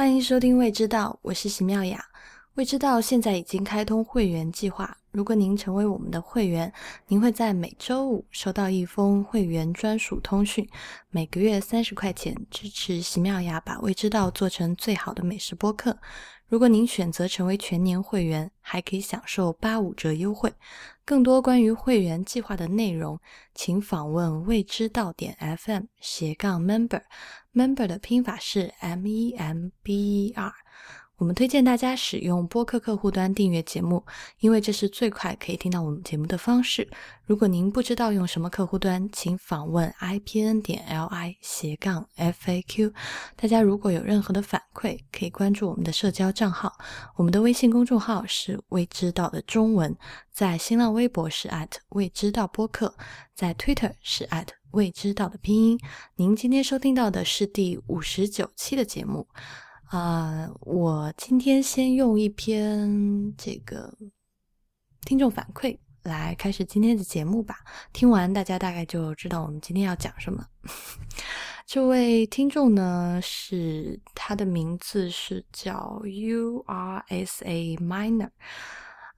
欢迎收听《未知道》，我是席妙雅。未知道现在已经开通会员计划，如果您成为我们的会员，您会在每周五收到一封会员专属通讯，每个月三十块钱，支持席妙雅把未知道做成最好的美食播客。如果您选择成为全年会员，还可以享受八五折优惠。更多关于会员计划的内容，请访问未知到点 FM 斜杠 member，member 的拼法是 M E M B E R。我们推荐大家使用播客客户端订阅节目，因为这是最快可以听到我们节目的方式。如果您不知道用什么客户端，请访问 ipn 点 li 斜杠 faq。大家如果有任何的反馈，可以关注我们的社交账号。我们的微信公众号是未知道的中文，在新浪微博是未知道播客，在 Twitter 是未知道的拼音。您今天收听到的是第五十九期的节目。啊，我今天先用一篇这个听众反馈来开始今天的节目吧。听完大家大概就知道我们今天要讲什么。这位听众呢，是他的名字是叫 U R S A Minor。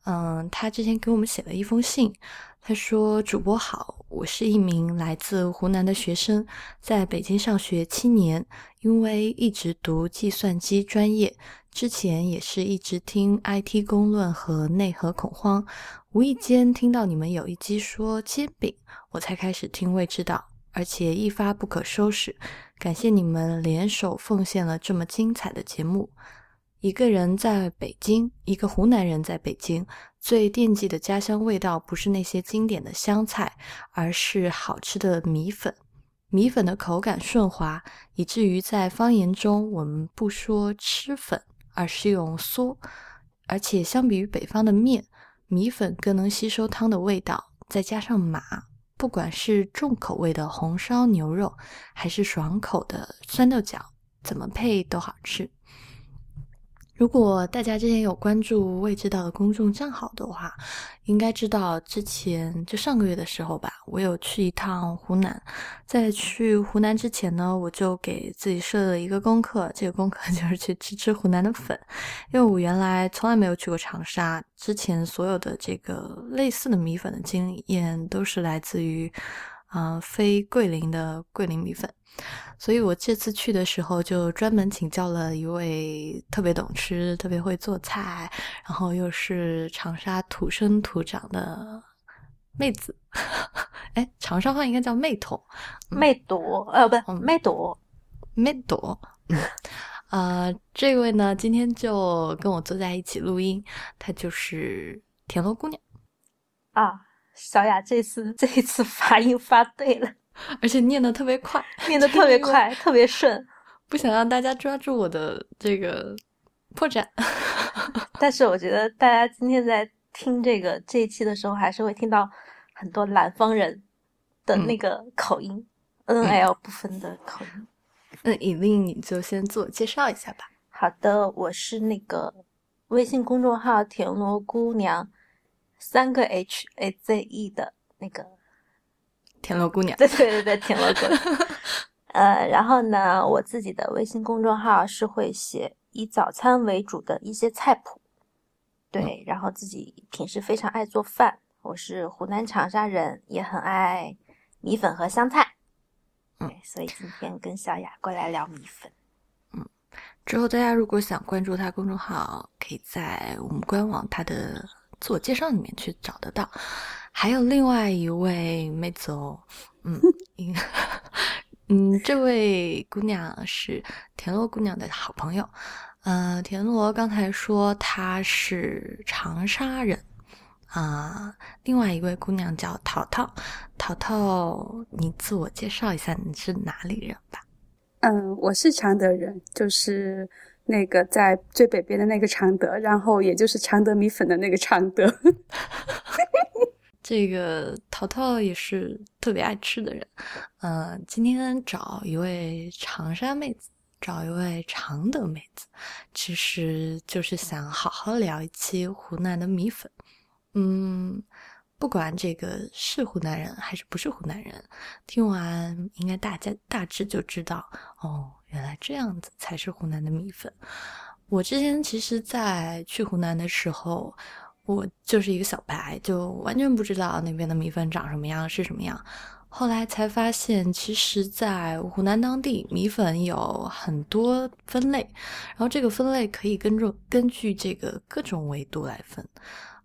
嗯，他之前给我们写了一封信。他说：“主播好，我是一名来自湖南的学生，在北京上学七年。因为一直读计算机专业，之前也是一直听 IT 公论和内核恐慌。无意间听到你们有一期说煎饼，我才开始听未知道，而且一发不可收拾。感谢你们联手奉献了这么精彩的节目。”一个人在北京，一个湖南人在北京，最惦记的家乡味道不是那些经典的湘菜，而是好吃的米粉。米粉的口感顺滑，以至于在方言中我们不说吃粉，而是用嗦。而且相比于北方的面，米粉更能吸收汤的味道。再加上麻，不管是重口味的红烧牛肉，还是爽口的酸豆角，怎么配都好吃。如果大家之前有关注未知道的公众账号的话，应该知道之前就上个月的时候吧，我有去一趟湖南。在去湖南之前呢，我就给自己设了一个功课，这个功课 就是去吃吃湖南的粉，因为我原来从来没有去过长沙，之前所有的这个类似的米粉的经验都是来自于，啊，非桂林的桂林米粉。所以我这次去的时候，就专门请教了一位特别懂吃、特别会做菜，然后又是长沙土生土长的妹子。哎，长沙话应该叫妹头，妹朵，呃，不，妹朵，妹朵。啊，这位呢，今天就跟我坐在一起录音，她就是田螺姑娘。啊，小雅这次这一次发音发对了。而且念的特别快，念的特别快，特别顺，不想让大家抓住我的这个破绽。但是我觉得大家今天在听这个这一期的时候，还是会听到很多南方人的那个口音，N L 不分的口音。那尹令你就先自我介绍一下吧。好的，我是那个微信公众号“田螺姑娘”，三个 H A Z E 的那个。田螺姑娘，对对对对，田螺姑娘。呃，然后呢，我自己的微信公众号是会写以早餐为主的一些菜谱。对，然后自己平时非常爱做饭。我是湖南长沙人，也很爱米粉和香菜。对，所以今天跟小雅过来聊米粉。嗯，之后大家如果想关注他公众号，可以在我们官网他的自我介绍里面去找得到。还有另外一位妹子哦，嗯，嗯，这位姑娘是田螺姑娘的好朋友，呃，田螺刚才说她是长沙人啊，另外一位姑娘叫淘淘，淘淘，你自我介绍一下，你是哪里人吧？嗯，我是常德人，就是那个在最北边的那个常德，然后也就是常德米粉的那个常德。这个淘淘也是特别爱吃的人，嗯，今天找一位长沙妹子，找一位常德妹子，其实就是想好好聊一期湖南的米粉。嗯，不管这个是湖南人还是不是湖南人，听完应该大家大致就知道哦，原来这样子才是湖南的米粉。我之前其实，在去湖南的时候，我就是一个小白，就完全不知道那边的米粉长什么样，是什么样。后来才发现，其实，在湖南当地，米粉有很多分类，然后这个分类可以根据根据这个各种维度来分。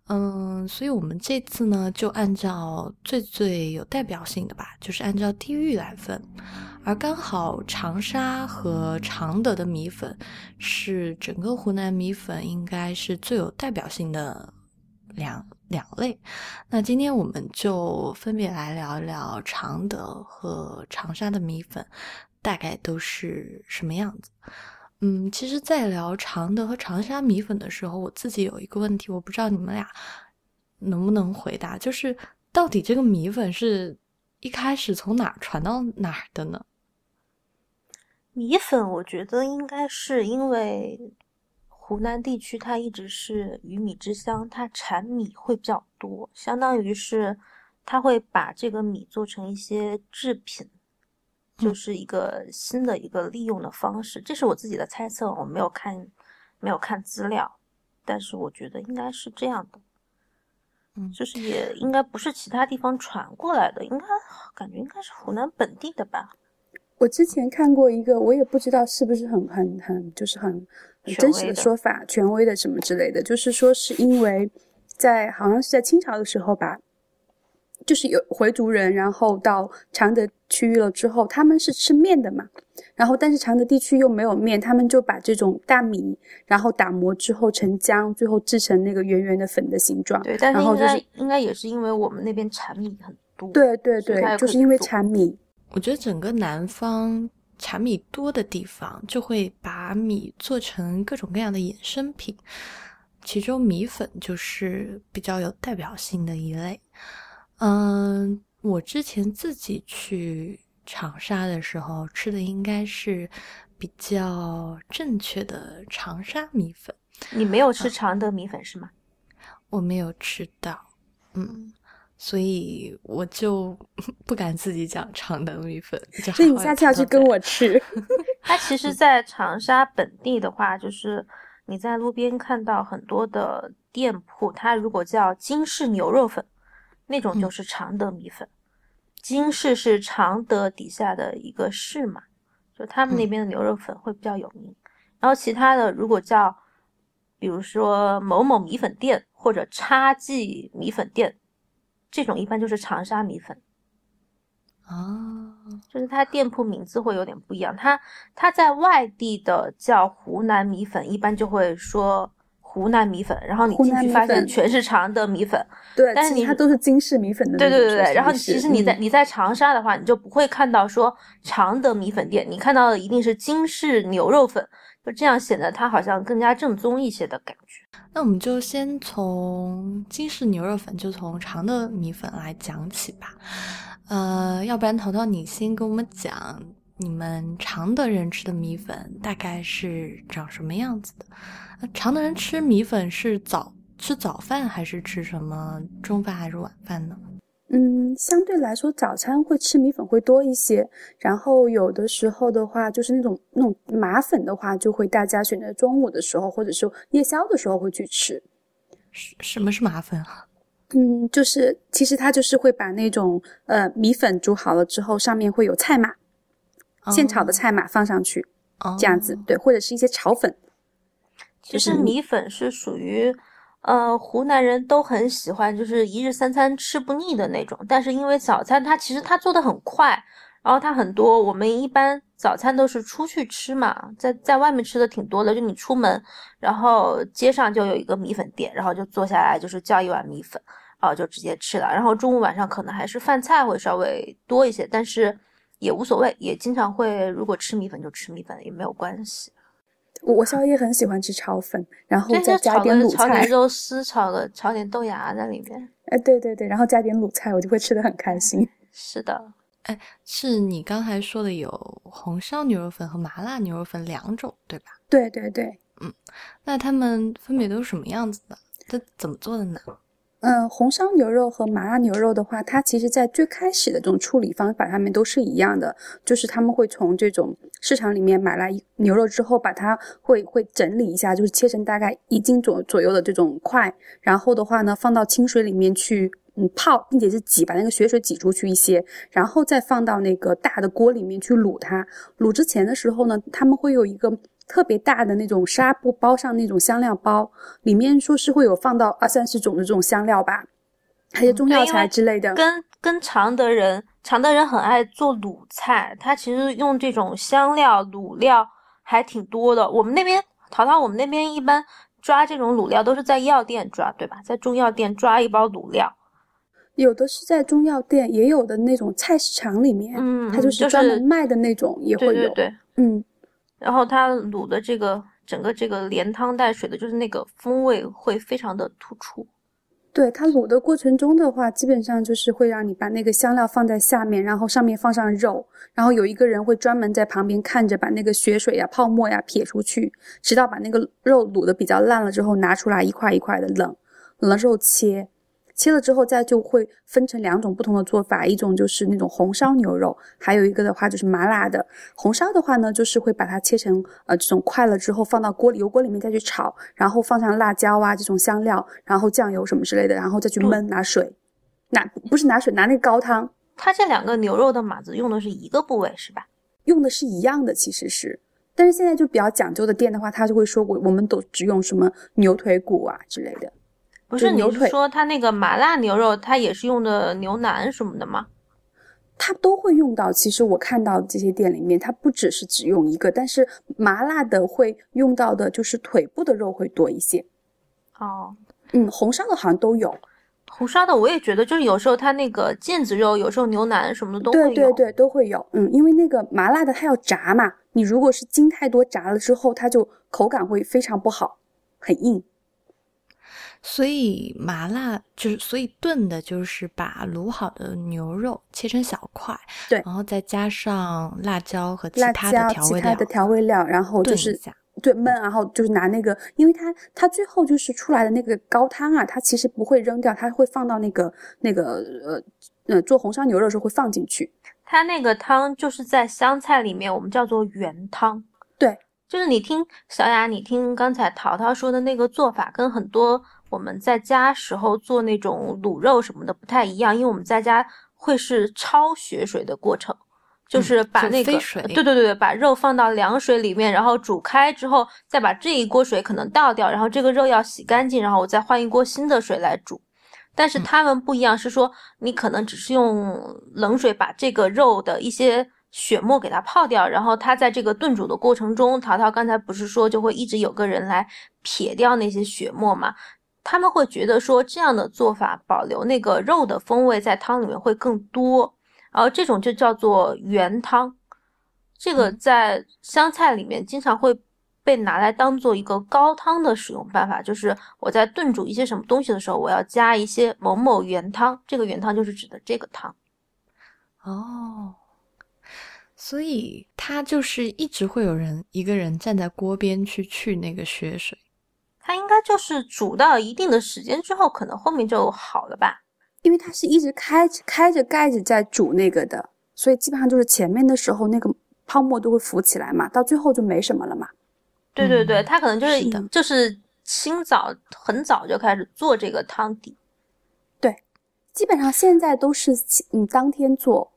嗯，所以我们这次呢，就按照最最有代表性的吧，就是按照地域来分。而刚好长沙和常德的米粉是整个湖南米粉应该是最有代表性的两两类。那今天我们就分别来聊一聊常德和长沙的米粉大概都是什么样子。嗯，其实，在聊常德和长沙米粉的时候，我自己有一个问题，我不知道你们俩能不能回答，就是到底这个米粉是一开始从哪传到哪儿的呢？米粉，我觉得应该是因为湖南地区它一直是鱼米之乡，它产米会比较多，相当于是它会把这个米做成一些制品。就是一个新的一个利用的方式，这是我自己的猜测，我没有看，没有看资料，但是我觉得应该是这样的，嗯，就是也应该不是其他地方传过来的，应该感觉应该是湖南本地的吧。我之前看过一个，我也不知道是不是很很很就是很很真实的说法，权威的什么之类的，就是说是因为在好像是在清朝的时候吧。就是有回族人，然后到常德区域了之后，他们是吃面的嘛，然后但是常德地区又没有面，他们就把这种大米，然后打磨之后成浆，最后制成那个圆圆的粉的形状。对，但是应该应该也是因为我们那边产米很多。对对对，就是因为产米。我觉得整个南方产米多的地方，就会把米做成各种各样的衍生品，其中米粉就是比较有代表性的一类。嗯，我之前自己去长沙的时候吃的应该是比较正确的长沙米粉。你没有吃常德米粉是吗？我没有吃到，嗯，所以我就 不敢自己讲常德米粉。所以你下次要去跟我吃。它其实，在长沙本地的话，就是你在路边看到很多的店铺，它如果叫金氏牛肉粉。那种就是常德米粉，金市是常德底下的一个市嘛，就他们那边的牛肉粉会比较有名。然后其他的如果叫，比如说某某米粉店或者叉记米粉店，这种一般就是长沙米粉。啊，就是它店铺名字会有点不一样。它它在外地的叫湖南米粉，一般就会说。湖南米粉，然后你进去发现全是常德米粉，对，但是你它都是金式米粉的。对对对对，然后其实你在你在长沙的话，你就不会看到说常德米粉店，你看到的一定是金式牛肉粉，就这样显得它好像更加正宗一些的感觉。那我们就先从金式牛肉粉，就从常德米粉来讲起吧。呃，要不然淘淘你先跟我们讲，你们常德人吃的米粉大概是长什么样子的？常德人吃米粉是早吃早饭还是吃什么中饭还是晚饭呢？嗯，相对来说早餐会吃米粉会多一些，然后有的时候的话就是那种那种麻粉的话，就会大家选择中午的时候或者是夜宵的时候会去吃。什什么是麻粉啊？嗯，就是其实它就是会把那种呃米粉煮好了之后，上面会有菜码，现炒的菜码放上去，这样子对，或者是一些炒粉。其实米粉是属于，呃，湖南人都很喜欢，就是一日三餐吃不腻的那种。但是因为早餐它其实它做的很快，然后它很多，我们一般早餐都是出去吃嘛，在在外面吃的挺多的。就你出门，然后街上就有一个米粉店，然后就坐下来就是叫一碗米粉，然后就直接吃了。然后中午晚上可能还是饭菜会稍微多一些，但是也无所谓，也经常会如果吃米粉就吃米粉也没有关系。我宵夜很喜欢吃炒粉，然后再加点卤菜，炒点肉丝，炒个炒点豆芽在里面。哎，对对对，然后加点卤菜，我就会吃的很开心。是的，哎，是你刚才说的有红烧牛肉粉和麻辣牛肉粉两种，对吧？对对对，嗯，那他们分别都是什么样子的？这怎么做的呢？嗯，红烧牛肉和麻辣牛肉的话，它其实在最开始的这种处理方法上面都是一样的，就是他们会从这种市场里面买来牛肉之后，把它会会整理一下，就是切成大概一斤左左右的这种块，然后的话呢，放到清水里面去嗯泡，并且是挤，把那个血水挤出去一些，然后再放到那个大的锅里面去卤它。卤之前的时候呢，他们会有一个。特别大的那种纱布包上那种香料包，里面说是会有放到二三十种的这种香料吧，还有中药材之类的。跟跟常德人，常德人很爱做卤菜，他其实用这种香料卤料还挺多的。我们那边淘淘，我们那边一般抓这种卤料都是在药店抓，对吧？在中药店抓一包卤料，有的是在中药店，也有的那种菜市场里面，嗯，它就是专门卖的那种也会有，对对，嗯。然后它卤的这个整个这个连汤带水的，就是那个风味会非常的突出。对它卤的过程中的话，基本上就是会让你把那个香料放在下面，然后上面放上肉，然后有一个人会专门在旁边看着，把那个血水呀、泡沫呀撇出去，直到把那个肉卤的比较烂了之后，拿出来一块一块的冷，冷了之后切。切了之后，再就会分成两种不同的做法，一种就是那种红烧牛肉，还有一个的话就是麻辣的。红烧的话呢，就是会把它切成呃这种块了之后，放到锅里油锅里面再去炒，然后放上辣椒啊这种香料，然后酱油什么之类的，然后再去焖拿水，拿不是拿水拿那个高汤。它这两个牛肉的码子用的是一个部位是吧？用的是一样的，其实是，但是现在就比较讲究的店的话，他就会说我我们都只用什么牛腿骨啊之类的。不是你是说它那个麻辣牛肉，它也是用的牛腩什么的吗？它都会用到。其实我看到这些店里面，它不只是只用一个，但是麻辣的会用到的就是腿部的肉会多一些。哦，嗯，红烧的好像都有。红烧的我也觉得，就是有时候它那个腱子肉，有时候牛腩什么的都会有。对对对，都会有。嗯，因为那个麻辣的它要炸嘛，你如果是筋太多，炸了之后它就口感会非常不好，很硬。所以麻辣就是，所以炖的就是把卤好的牛肉切成小块，对，然后再加上辣椒和其他的调味料，其他的调味料，然后就是对焖，然后就是拿那个，因为它它最后就是出来的那个高汤啊，它其实不会扔掉，它会放到那个那个呃呃做红烧牛肉的时候会放进去。它那个汤就是在湘菜里面我们叫做原汤，对，就是你听小雅，你听刚才淘淘说的那个做法跟很多。我们在家时候做那种卤肉什么的不太一样，因为我们在家会是焯血水的过程，就是把那个对对对对，把肉放到凉水里面，然后煮开之后，再把这一锅水可能倒掉，然后这个肉要洗干净，然后我再换一锅新的水来煮。但是他们不一样，是说你可能只是用冷水把这个肉的一些血沫给它泡掉，然后它在这个炖煮的过程中，淘淘刚才不是说就会一直有个人来撇掉那些血沫嘛？他们会觉得说这样的做法保留那个肉的风味在汤里面会更多，然后这种就叫做原汤。这个在湘菜里面经常会被拿来当做一个高汤的使用办法，就是我在炖煮一些什么东西的时候，我要加一些某某原汤，这个原汤就是指的这个汤。哦，所以他就是一直会有人一个人站在锅边去去那个血水。它应该就是煮到一定的时间之后，可能后面就好了吧？因为它是一直开开着盖子在煮那个的，所以基本上就是前面的时候那个泡沫都会浮起来嘛，到最后就没什么了嘛。对对对，它可能就是就是清早很早就开始做这个汤底。对，基本上现在都是嗯当天做，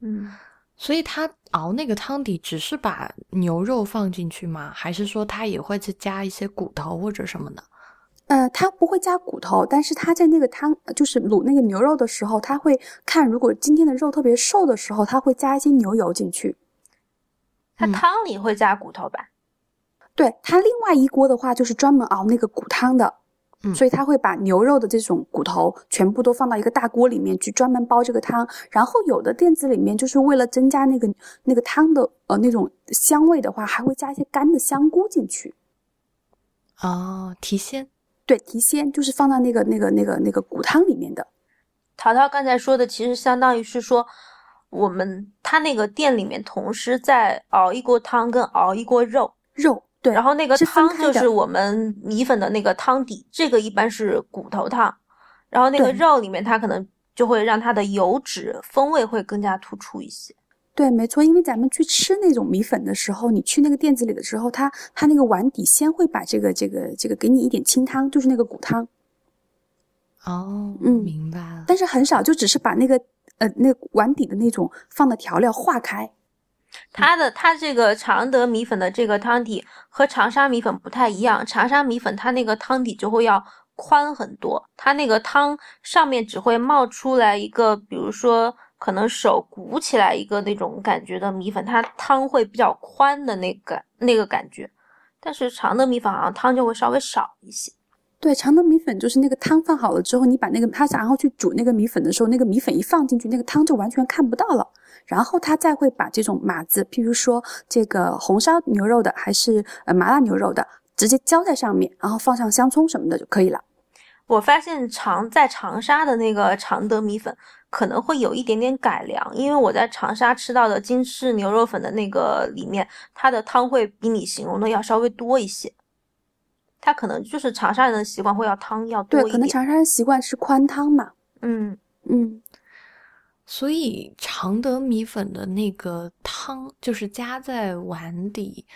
嗯。所以他熬那个汤底，只是把牛肉放进去吗？还是说他也会去加一些骨头或者什么的？呃，他不会加骨头，但是他在那个汤，就是卤那个牛肉的时候，他会看如果今天的肉特别瘦的时候，他会加一些牛油进去。他汤里会加骨头吧？对他另外一锅的话，就是专门熬那个骨汤的。所以他会把牛肉的这种骨头全部都放到一个大锅里面去，专门煲这个汤。然后有的店子里面就是为了增加那个那个汤的呃那种香味的话，还会加一些干的香菇进去。哦，提鲜。对，提鲜就是放到那个那个那个那个骨汤里面的。淘淘刚才说的其实相当于是说，我们他那个店里面同时在熬一锅汤跟熬一锅肉肉。对，然后那个汤就是我们米粉的那个汤底，这个一般是骨头汤。然后那个肉里面它可能就会让它的油脂风味会更加突出一些。对，没错，因为咱们去吃那种米粉的时候，你去那个店子里的时候，它它那个碗底先会把这个这个这个给你一点清汤，就是那个骨汤。哦，嗯，明白了。但是很少，就只是把那个呃那碗底的那种放的调料化开。它的它这个常德米粉的这个汤底和长沙米粉不太一样，长沙米粉它那个汤底就会要宽很多，它那个汤上面只会冒出来一个，比如说。可能手鼓起来一个那种感觉的米粉，它汤会比较宽的那个那个感觉，但是常德米粉好像汤就会稍微少一些。对，常德米粉就是那个汤放好了之后，你把那个它然后去煮那个米粉的时候，那个米粉一放进去，那个汤就完全看不到了。然后他再会把这种码子，譬如说这个红烧牛肉的还是呃麻辣牛肉的，直接浇在上面，然后放上香葱什么的就可以了。我发现长在长沙的那个常德米粉。可能会有一点点改良，因为我在长沙吃到的金翅牛肉粉的那个里面，它的汤会比你形容的要稍微多一些。它可能就是长沙人的习惯，会要汤要多一点。对，可能长沙人习惯吃宽汤嘛。嗯嗯。所以常德米粉的那个汤，就是加在碗底，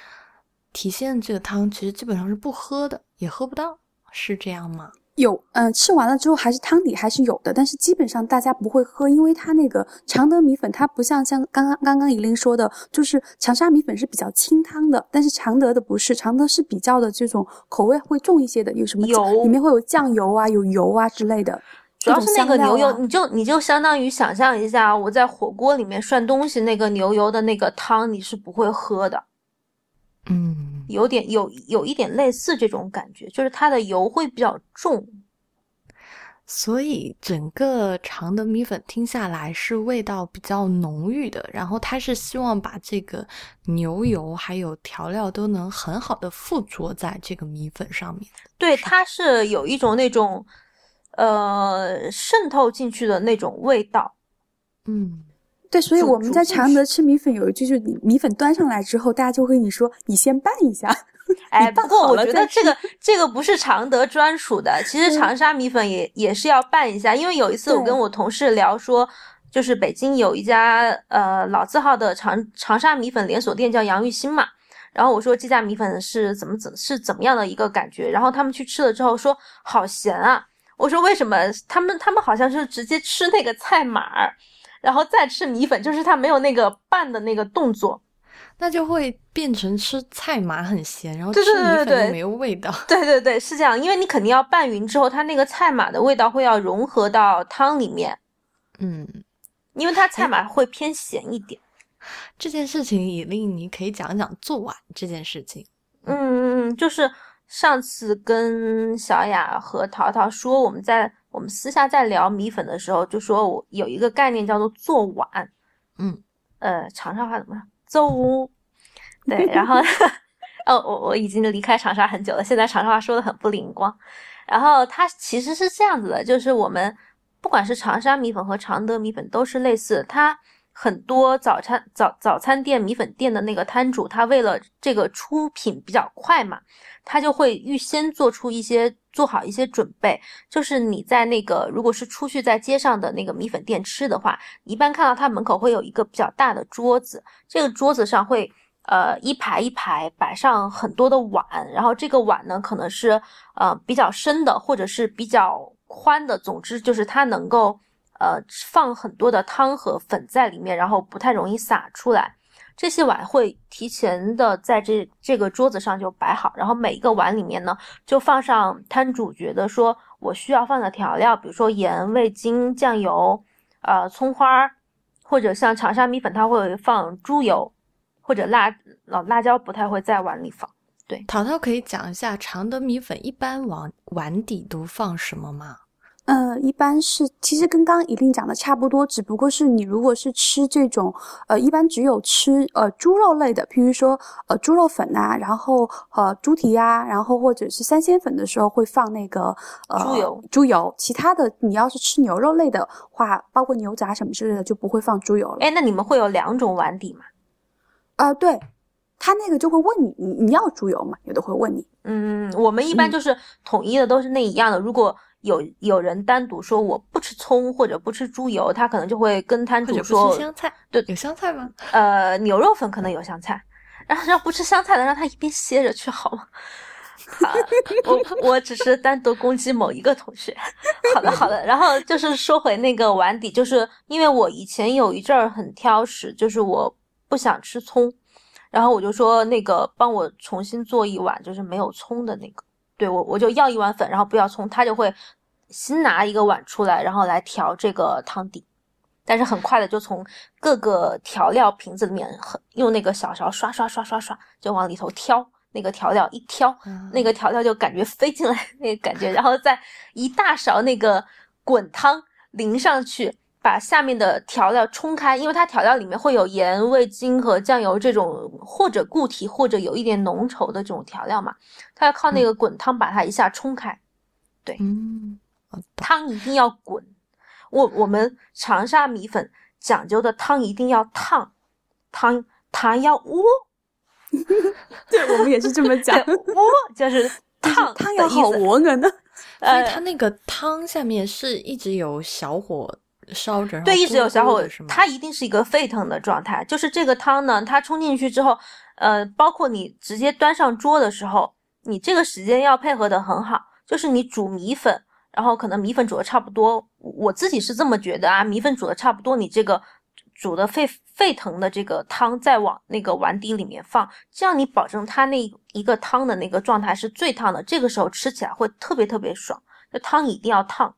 体现这个汤其实基本上是不喝的，也喝不到，是这样吗？有，嗯，吃完了之后还是汤底还是有的，但是基本上大家不会喝，因为它那个常德米粉，它不像像刚刚刚刚怡琳说的，就是长沙米粉是比较清汤的，但是常德的不是，常德是比较的这种口味会重一些的，有什么油，里面会有酱油啊，有油啊之类的，主要是那个牛油，你就你就相当于想象一下，我在火锅里面涮东西，那个牛油的那个汤你是不会喝的。嗯，有点有有一点类似这种感觉，就是它的油会比较重，所以整个长的米粉听下来是味道比较浓郁的。然后它是希望把这个牛油还有调料都能很好的附着在这个米粉上面。对，它是有一种那种呃渗透进去的那种味道，嗯。对，所以我们在常德吃米粉有一句，就是你米粉端上来之后，大家就会跟你说，你先拌一下。哎，不过我觉得这个这个不是常德专属的，其实长沙米粉也也是要拌一下。因为有一次我跟我同事聊说，就是北京有一家呃老字号的长长沙米粉连锁店叫杨玉兴嘛，然后我说这家米粉是怎么怎是怎么样的一个感觉，然后他们去吃了之后说好咸啊。我说为什么？他们他们好像是直接吃那个菜码儿。然后再吃米粉，就是他没有那个拌的那个动作，那就会变成吃菜码很咸，然后吃米粉没有味道。对对对，是这样，因为你肯定要拌匀之后，它那个菜码的味道会要融合到汤里面。嗯，因为它菜码会偏咸一点。这件事情也令你可以讲讲做碗这件事情。嗯嗯嗯，就是上次跟小雅和淘淘说，我们在。我们私下在聊米粉的时候，就说我有一个概念叫做做碗，嗯，呃，长沙话怎么说？做屋，对，然后，哦，我我已经离开长沙很久了，现在长沙话说的很不灵光。然后它其实是这样子的，就是我们不管是长沙米粉和常德米粉都是类似，它很多早餐早早餐店米粉店的那个摊主，他为了这个出品比较快嘛。他就会预先做出一些做好一些准备，就是你在那个如果是出去在街上的那个米粉店吃的话，一般看到他门口会有一个比较大的桌子，这个桌子上会呃一排一排摆上很多的碗，然后这个碗呢可能是呃比较深的或者是比较宽的，总之就是它能够呃放很多的汤和粉在里面，然后不太容易洒出来。这些碗会提前的在这这个桌子上就摆好，然后每一个碗里面呢，就放上摊主觉得说我需要放的调料，比如说盐、味精、酱油，呃，葱花，或者像长沙米粉，它会放猪油或者辣老辣椒，不太会在碗里放。对，淘淘可以讲一下常德米粉一般往碗底都放什么吗？呃，一般是其实跟刚刚一定讲的差不多，只不过是你如果是吃这种，呃，一般只有吃呃猪肉类的，譬如说呃猪肉粉呐，然后呃猪蹄呀，然后或者是三鲜粉的时候会放那个呃猪油，猪油。其他的你要是吃牛肉类的话，包括牛杂什么之类的就不会放猪油了。哎，那你们会有两种碗底吗？啊，对。他那个就会问你，你你要猪油吗？有的会问你。嗯，我们一般就是统一的，都是那一样的。如果有有人单独说我不吃葱或者不吃猪油，他可能就会跟摊主说香菜，对，有香菜吗？呃，牛肉粉可能有香菜，然后让不吃香菜的让他一边歇着去好吗？我我只是单独攻击某一个同学。好的好的，然后就是说回那个碗底，就是因为我以前有一阵儿很挑食，就是我不想吃葱，然后我就说那个帮我重新做一碗，就是没有葱的那个。对我我就要一碗粉，然后不要葱，他就会新拿一个碗出来，然后来调这个汤底，但是很快的就从各个调料瓶子里面用那个小勺刷刷刷刷刷就往里头挑。那个调料一挑，那个调料就感觉飞进来 那个感觉，然后再一大勺那个滚汤淋上去，把下面的调料冲开，因为它调料里面会有盐、味精和酱油这种或者固体或者有一点浓稠的这种调料嘛，它要靠那个滚汤把它一下冲开。对，嗯，汤一定要滚。我我们长沙米粉讲究的汤一定要烫，汤汤要窝。对，我们也是这么讲。窝就是烫，汤要好窝着呢。所以它那个汤下面是一直有小火烧着，对，一直有小火，它一定是一个沸腾的状态。就是这个汤呢，它冲进去之后，呃，包括你直接端上桌的时候，你这个时间要配合的很好。就是你煮米粉，然后可能米粉煮的差不多，我自己是这么觉得啊，米粉煮的差不多，你这个。煮的沸沸腾的这个汤再往那个碗底里面放，这样你保证它那一个汤的那个状态是最烫的，这个时候吃起来会特别特别爽。这汤一定要烫，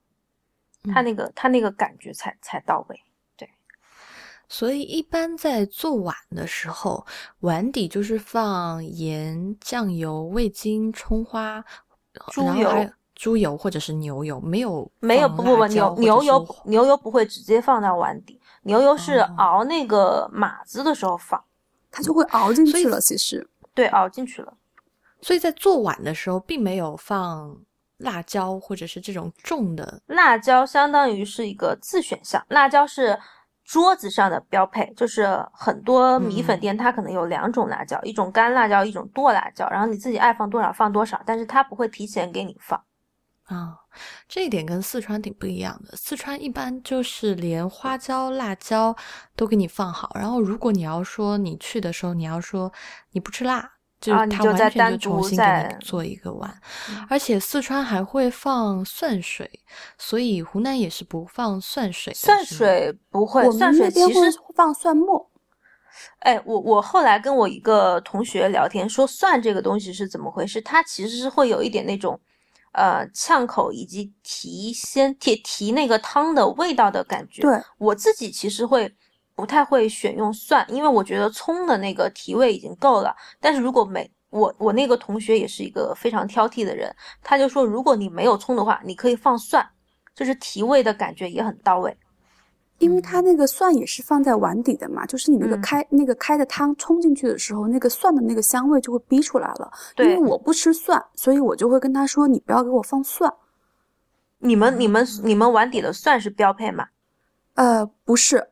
它那个他那个感觉才才到位。对，所以一般在做碗的时候，碗底就是放盐、酱油、味精、葱花、猪油、猪油或者是牛油，没有没有不不不牛牛油牛油不会直接放到碗底。牛油是熬那个码子的时候放，它就会熬进去了。其实，对，熬进去了。所以在做碗的时候，并没有放辣椒或者是这种重的辣椒，相当于是一个自选项。辣椒是桌子上的标配，就是很多米粉店它可能有两种辣椒，一种干辣椒，一种剁辣椒，然后你自己爱放多少放多少，但是它不会提前给你放。啊，这一点跟四川挺不一样的。四川一般就是连花椒、辣椒都给你放好，然后如果你要说你去的时候你要说你不吃辣，就他完全就重新给你做一个碗。而且四川还会放蒜水，所以湖南也是不放蒜水。蒜水不会，蒜水其实放蒜末。哎，我我后来跟我一个同学聊天说，蒜这个东西是怎么回事？它其实是会有一点那种。呃，呛口以及提鲜提提那个汤的味道的感觉。对我自己其实会不太会选用蒜，因为我觉得葱的那个提味已经够了。但是如果没我我那个同学也是一个非常挑剔的人，他就说如果你没有葱的话，你可以放蒜，就是提味的感觉也很到位。因为它那个蒜也是放在碗底的嘛，就是你那个开那个开的汤冲进去的时候，那个蒜的那个香味就会逼出来了。因为我不吃蒜，所以我就会跟他说：“你不要给我放蒜。”你们你们你们碗底的蒜是标配吗？呃，不是，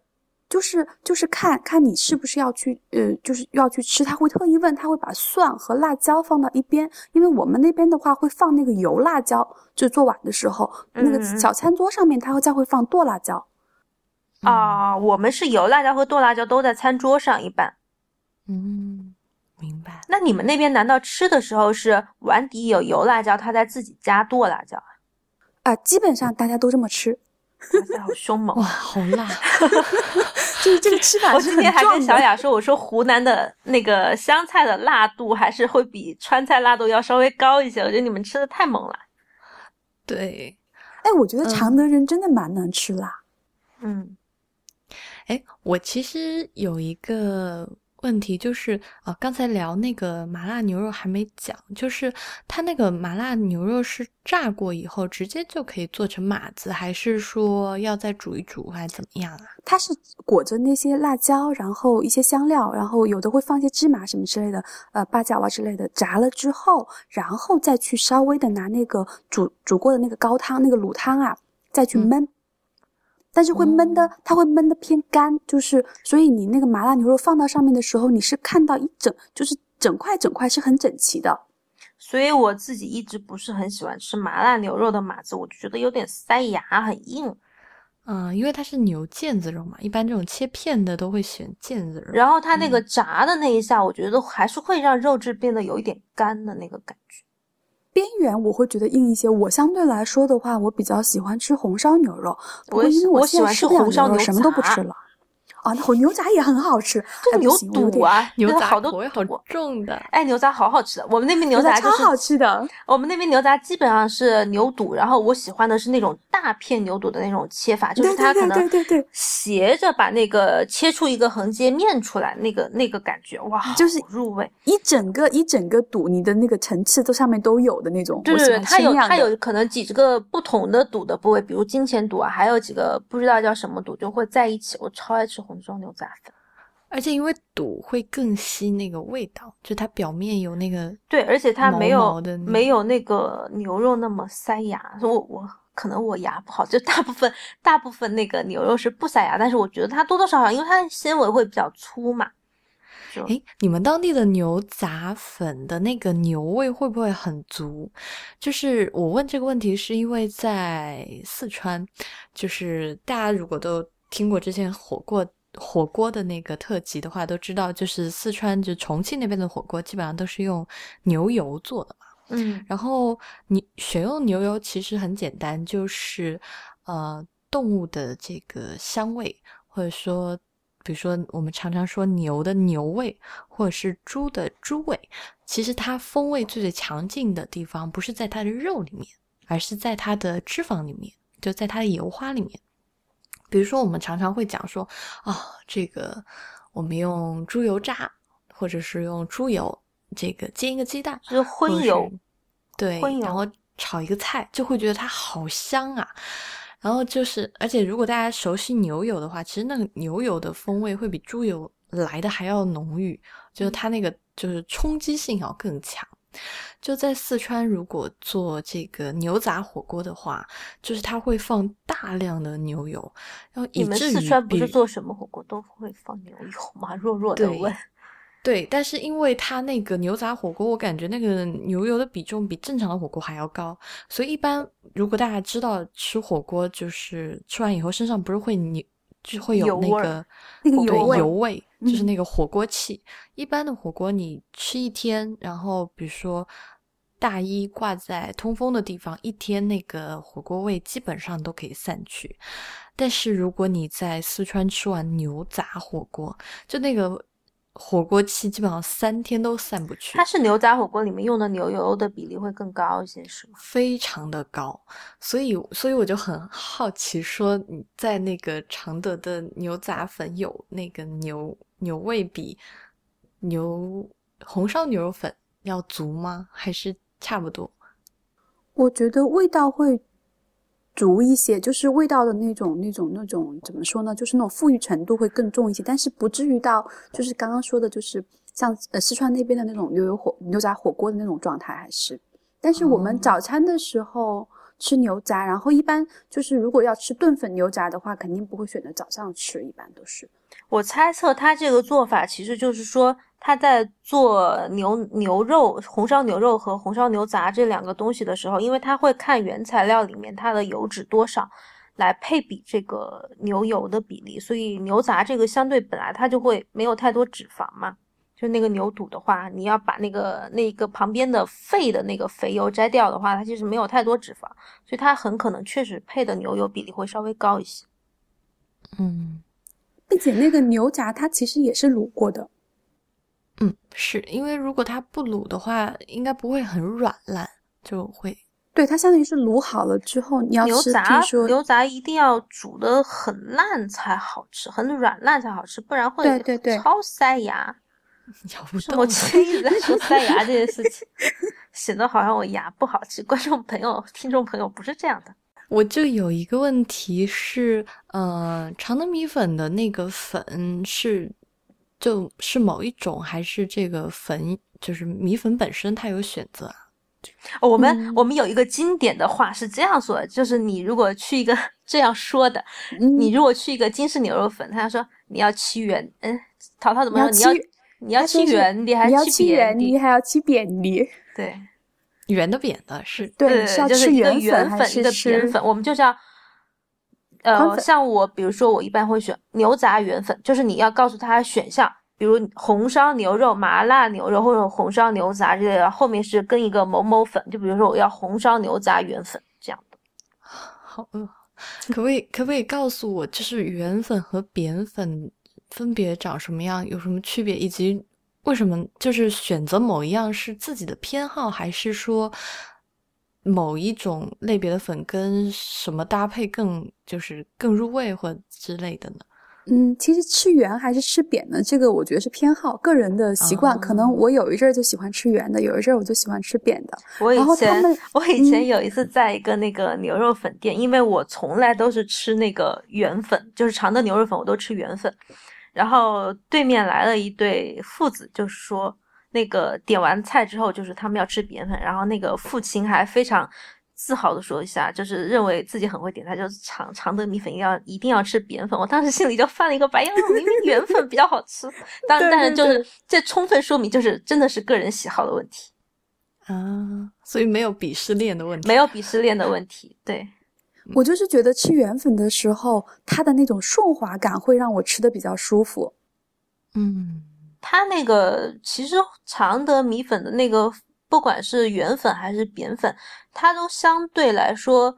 就是就是看看你是不是要去呃，就是要去吃，他会特意问，他会把蒜和辣椒放到一边，因为我们那边的话会放那个油辣椒，就做碗的时候，那个小餐桌上面他会再会放剁辣椒。啊，我们是油辣椒和剁辣椒都在餐桌上一般。嗯，明白。那你们那边难道吃的时候是碗底有油辣椒，他在自己加剁辣椒啊？啊，基本上大家都这么吃哇。好凶猛哇，好辣！就是这个吃法。我今天还跟小雅说，我说湖南的那个湘菜的辣度还是会比川菜辣度要稍微高一些。我觉得你们吃的太猛了。对，哎，我觉得常德人真的蛮能吃辣。嗯。哎，我其实有一个问题，就是啊，刚才聊那个麻辣牛肉还没讲，就是它那个麻辣牛肉是炸过以后直接就可以做成码子，还是说要再煮一煮，还是怎么样啊？它是裹着那些辣椒，然后一些香料，然后有的会放一些芝麻什么之类的，呃，八角啊之类的，炸了之后，然后再去稍微的拿那个煮煮过的那个高汤，那个卤汤啊，再去焖。但是会焖的，它会焖的偏干，就是所以你那个麻辣牛肉放到上面的时候，你是看到一整就是整块整块是很整齐的。所以我自己一直不是很喜欢吃麻辣牛肉的码子，我就觉得有点塞牙，很硬。嗯，因为它是牛腱子肉嘛，一般这种切片的都会选腱子肉。然后它那个炸的那一下，我觉得还是会让肉质变得有一点干的那个感觉。边缘我会觉得硬一些。我相对来说的话，我比较喜欢吃红烧牛肉。不过因为我现在吃红烧牛肉什么都不吃了。啊，那牛杂也很好吃，这牛肚啊，牛杂好多味好重的。哎，牛杂好好吃的，我们那边牛杂超好吃的。我们那边牛杂基本上是牛肚，然后我喜欢的是那种大片牛肚的那种切法，就是它可能斜着把那个切出一个横截面出来，那个那个感觉哇，就是入味。一整个一整个肚，你的那个层次都上面都有的那种。对对对，它有它有可能几十个不同的肚的部位，比如金钱肚啊，还有几个不知道叫什么肚，就会在一起。我超爱吃红烧牛杂粉。而且因为肚会更吸那个味道，就它表面有那个对，而且它没有没有那个牛肉那么塞牙。我我可能我牙不好，就大部分大部分那个牛肉是不塞牙，但是我觉得它多多少少，因为它纤维会比较粗嘛。哎，你们当地的牛杂粉的那个牛味会不会很足？就是我问这个问题，是因为在四川，就是大家如果都听过之前火锅。火锅的那个特辑的话，都知道，就是四川就重庆那边的火锅，基本上都是用牛油做的嘛。嗯，然后你选用牛油其实很简单，就是呃动物的这个香味，或者说，比如说我们常常说牛的牛味，或者是猪的猪味，其实它风味最最强劲的地方，不是在它的肉里面，而是在它的脂肪里面，就在它的油花里面。比如说，我们常常会讲说，啊，这个我们用猪油炸，或者是用猪油这个煎一个鸡蛋，就是荤油，对，然后炒一个菜，就会觉得它好香啊。然后就是，而且如果大家熟悉牛油的话，其实那个牛油的风味会比猪油来的还要浓郁，就是它那个就是冲击性要更强。就在四川，如果做这个牛杂火锅的话，就是它会放大量的牛油，然后你们四川不是做什么火锅都会放牛油吗？弱弱的问。对，但是因为它那个牛杂火锅，我感觉那个牛油的比重比正常的火锅还要高，所以一般如果大家知道吃火锅，就是吃完以后身上不是会牛。就会有那个那个油油味，就是那个火锅气。一般的火锅你吃一天，然后比如说大衣挂在通风的地方，一天那个火锅味基本上都可以散去。但是如果你在四川吃完牛杂火锅，就那个。火锅气基本上三天都散不去。它是牛杂火锅里面用的牛油的比例会更高一些，是吗？非常的高，所以所以我就很好奇，说你在那个常德的牛杂粉有那个牛牛味比牛红烧牛肉粉要足吗？还是差不多？我觉得味道会。足一些，就是味道的那种、那种、那种，怎么说呢？就是那种富裕程度会更重一些，但是不至于到就是刚刚说的，就是像呃四川那边的那种牛油火牛杂火锅的那种状态，还是。但是我们早餐的时候吃牛杂，然后一般就是如果要吃炖粉牛杂的话，肯定不会选择早上吃，一般都是。我猜测他这个做法其实就是说。他在做牛牛肉红烧牛肉和红烧牛杂这两个东西的时候，因为他会看原材料里面它的油脂多少，来配比这个牛油的比例，所以牛杂这个相对本来它就会没有太多脂肪嘛。就那个牛肚的话，你要把那个那个旁边的肺的那个肥油摘掉的话，它其实没有太多脂肪，所以它很可能确实配的牛油比例会稍微高一些。嗯，并且那个牛杂它其实也是卤过的。嗯，是因为如果它不卤的话，应该不会很软烂，就会。对，它相当于是卤好了之后，你要吃牛杂，牛杂一定要煮的很烂才好吃，很软烂才好吃，不然会对对对超塞牙。咬不动。我一直在说塞牙这件事情，显得好像我牙不好其实。观众朋友、听众朋友不是这样的。我就有一个问题是，呃，常德米粉的那个粉是。就是某一种，还是这个粉，就是米粉本身，它有选择啊。我们我们有一个经典的话是这样说的，就是你如果去一个这样说的，你如果去一个金氏牛肉粉，他说你要七元，嗯，淘淘怎么说？你要你要七元，你还七元，你还要七扁的。对，圆的扁的是对，就是圆粉一个扁粉，我们就是要。呃，像我，比如说我一般会选牛杂圆粉，就是你要告诉他选项，比如红烧牛肉、麻辣牛肉或者红烧牛杂之类的，后面是跟一个某某粉，就比如说我要红烧牛杂圆粉这样的。好饿，可不可以可不可以告诉我，就是圆粉和扁粉分别长什么样，有什么区别，以及为什么就是选择某一样是自己的偏好，还是说？某一种类别的粉跟什么搭配更就是更入味或之类的呢？嗯，其实吃圆还是吃扁的，这个我觉得是偏好个人的习惯。可能我有一阵儿就喜欢吃圆的，有一阵儿我就喜欢吃扁的。我以前我以前有一次在一个那个牛肉粉店，因为我从来都是吃那个圆粉，就是常的牛肉粉我都吃圆粉。然后对面来了一对父子，就是说。那个点完菜之后，就是他们要吃扁粉，然后那个父亲还非常自豪的说一下，就是认为自己很会点菜，就是常常德米粉要一定要吃扁粉。我当时心里就犯了一个白眼，明明圆粉比较好吃，当但是就是这充分说明就是真的是个人喜好的问题啊，所以没有鄙视链的问题，没有鄙视链的问题。对我就是觉得吃圆粉的时候，它的那种顺滑感会让我吃的比较舒服。嗯。它那个其实常德米粉的那个，不管是圆粉还是扁粉，它都相对来说，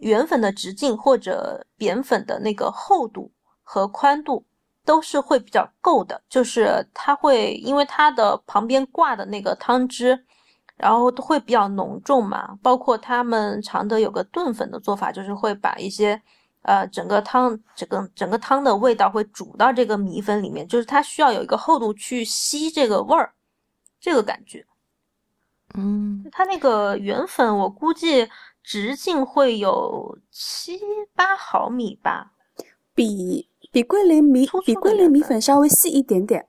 圆粉的直径或者扁粉的那个厚度和宽度都是会比较够的。就是它会因为它的旁边挂的那个汤汁，然后都会比较浓重嘛。包括他们常德有个炖粉的做法，就是会把一些。呃，整个汤，整个整个汤的味道会煮到这个米粉里面，就是它需要有一个厚度去吸这个味儿，这个感觉。嗯，它那个圆粉，我估计直径会有七八毫米吧，比比桂林米比桂林米粉稍微细一点点，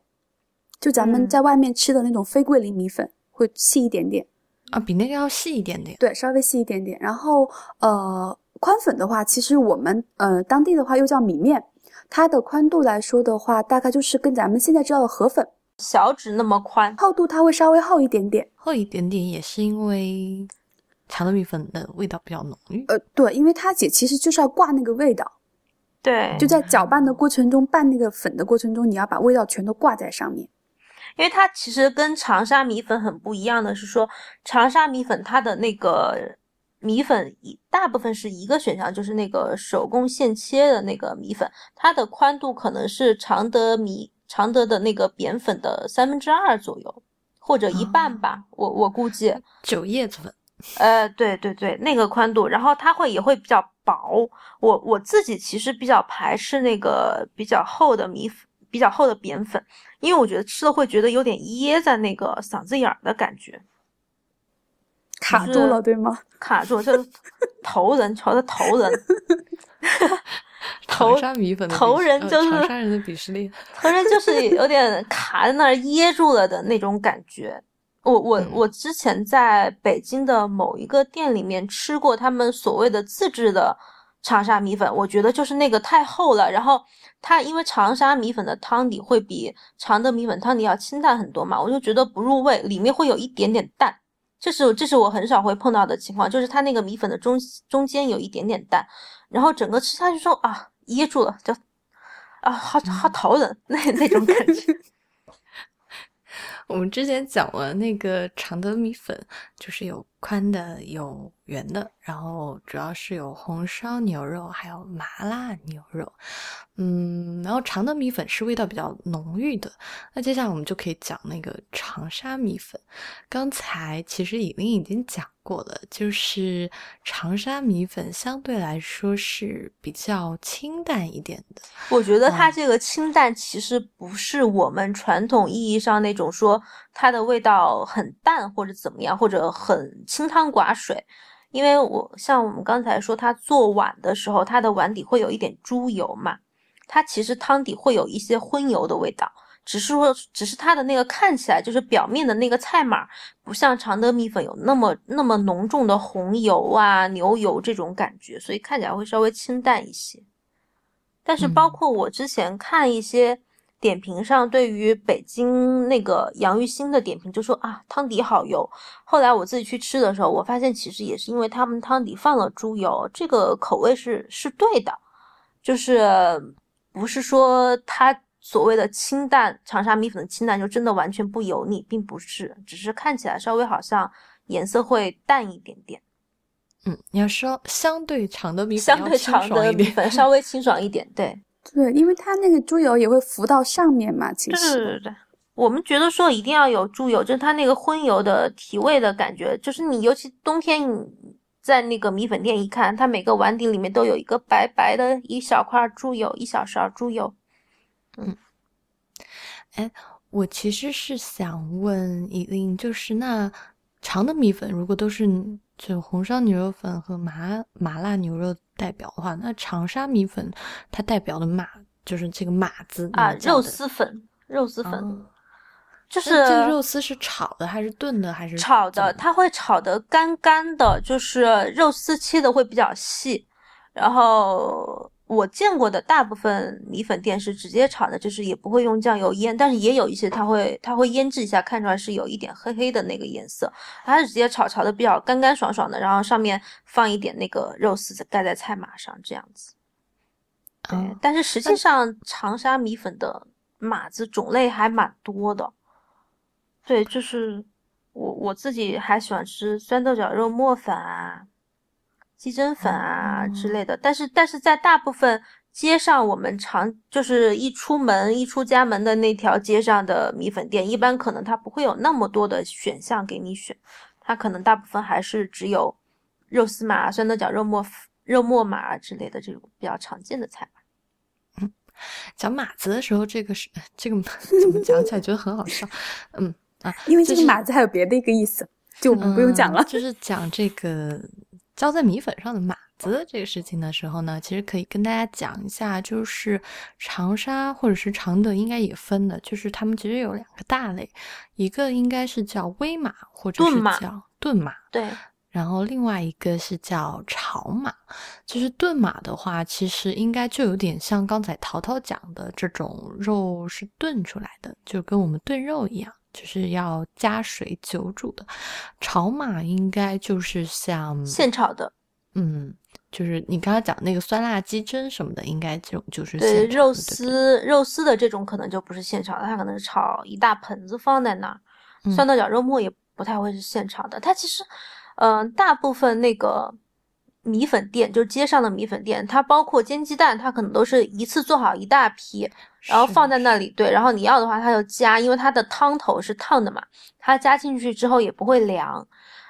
就咱们在外面吃的那种非桂林米粉会细一点点啊，比那个要细一点点，对，稍微细一点点。然后呃。宽粉的话，其实我们呃当地的话又叫米面，它的宽度来说的话，大概就是跟咱们现在知道的河粉小指那么宽，厚度它会稍微厚一点点，厚一点点也是因为长的米粉的味道比较浓郁。呃，对，因为它姐其实就是要挂那个味道，对，就在搅拌的过程中，拌那个粉的过程中，你要把味道全都挂在上面。因为它其实跟长沙米粉很不一样的是说，长沙米粉它的那个。米粉一大部分是一个选项，就是那个手工现切的那个米粉，它的宽度可能是常德米常德的那个扁粉的三分之二左右，或者一半吧，我我估计。九叶子粉。呃，对对对，那个宽度，然后它会也会比较薄。我我自己其实比较排斥那个比较厚的米粉，比较厚的扁粉，因为我觉得吃了会觉得有点噎在那个嗓子眼儿的感觉。卡住了，对吗？卡住，就是头人，瞧他头人，头沙米粉，头人就是长沙人的鄙视链，头人就是有点卡在那儿噎住了的那种感觉。我我我之前在北京的某一个店里面吃过他们所谓的自制的长沙米粉，我觉得就是那个太厚了，然后它因为长沙米粉的汤底会比常德米粉汤底要清淡很多嘛，我就觉得不入味，里面会有一点点淡。这是这是我很少会碰到的情况，就是它那个米粉的中中间有一点点淡，然后整个吃下去之后啊噎住了，就啊好好讨人那那种感觉。我们之前讲了那个常德米粉，就是有宽的有圆的，然后主要是有红烧牛肉还有麻辣牛肉。嗯，然后长的米粉是味道比较浓郁的。那接下来我们就可以讲那个长沙米粉。刚才其实以琳已经讲过了，就是长沙米粉相对来说是比较清淡一点的。我觉得它这个清淡其实不是我们传统意义上那种说它的味道很淡或者怎么样，或者很清汤寡水。因为我像我们刚才说，它做碗的时候，它的碗底会有一点猪油嘛。它其实汤底会有一些荤油的味道，只是说，只是它的那个看起来就是表面的那个菜码，不像常德米粉有那么那么浓重的红油啊、牛油这种感觉，所以看起来会稍微清淡一些。但是包括我之前看一些点评上对于北京那个洋芋星的点评就说啊汤底好油。后来我自己去吃的时候，我发现其实也是因为他们汤底放了猪油，这个口味是是对的，就是不是说它所谓的清淡长沙米粉的清淡就真的完全不油腻，并不是，只是看起来稍微好像颜色会淡一点点。嗯，你要说相对长的米粉，相对长的米粉稍微清爽一点，对。对，因为它那个猪油也会浮到上面嘛，其实。对对对，我们觉得说一定要有猪油，就是它那个荤油的提味的感觉，就是你尤其冬天你在那个米粉店一看，它每个碗底里面都有一个白白的一小块猪油，一小勺猪油。嗯，哎，我其实是想问以令，就是那长的米粉如果都是就红烧牛肉粉和麻麻辣牛肉。代表的话，那长沙米粉它代表的马就是这个马字啊，肉丝粉，肉丝粉，就是这个肉丝是炒的还是炖的还是炒的？它会炒的干干的，就是肉丝切的会比较细，然后。我见过的大部分米粉店是直接炒的，就是也不会用酱油腌，但是也有一些它会它会腌制一下，看出来是有一点黑黑的那个颜色。它是直接炒，炒的比较干干爽爽的，然后上面放一点那个肉丝盖在菜码上这样子。对，但是实际上长沙米粉的码子种类还蛮多的。对，就是我我自己还喜欢吃酸豆角肉末粉啊。鸡胗粉啊之类的，但是但是在大部分街上，我们常就是一出门一出家门的那条街上的米粉店，一般可能它不会有那么多的选项给你选，它可能大部分还是只有肉丝码、酸豆角肉末、肉末码之类的这种比较常见的菜。嗯，讲码子的时候，这个是这个怎么讲起来觉得很好笑？嗯啊，因为这个码子还有别的一个意思，就我们不用讲了，就是讲这个。浇在米粉上的码子这个事情的时候呢，其实可以跟大家讲一下，就是长沙或者是常德应该也分的，就是他们其实有两个大类，一个应该是叫微码或者是叫炖码，对，然后另外一个是叫炒码。就是炖码的话，其实应该就有点像刚才淘淘讲的这种肉是炖出来的，就跟我们炖肉一样。就是要加水久煮的，炒码应该就是像现炒的，嗯，就是你刚刚讲那个酸辣鸡胗什么的，应该这种就是对肉丝肉丝的这种可能就不是现炒的，它可能是炒一大盆子放在那儿，酸豆角肉末也不太会是现炒的，它其实，嗯，大部分那个。米粉店就是街上的米粉店，它包括煎鸡蛋，它可能都是一次做好一大批，然后放在那里。对，然后你要的话，它就加，因为它的汤头是烫的嘛，它加进去之后也不会凉。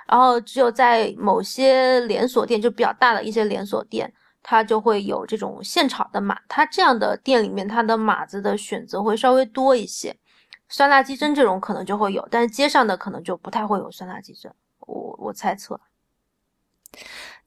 然后只有在某些连锁店，就比较大的一些连锁店，它就会有这种现炒的码。它这样的店里面，它的码子的选择会稍微多一些。酸辣鸡胗这种可能就会有，但是街上的可能就不太会有酸辣鸡胗。我我猜测。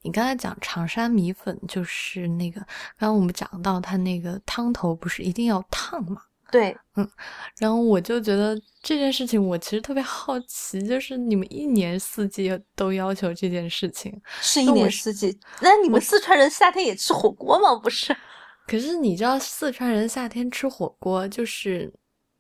你刚才讲长沙米粉，就是那个刚刚我们讲到它那个汤头不是一定要烫吗？对，嗯，然后我就觉得这件事情我其实特别好奇，就是你们一年四季都要求这件事情，是一年四季？那你们四川人夏天也吃火锅吗？不是？可是你知道四川人夏天吃火锅，就是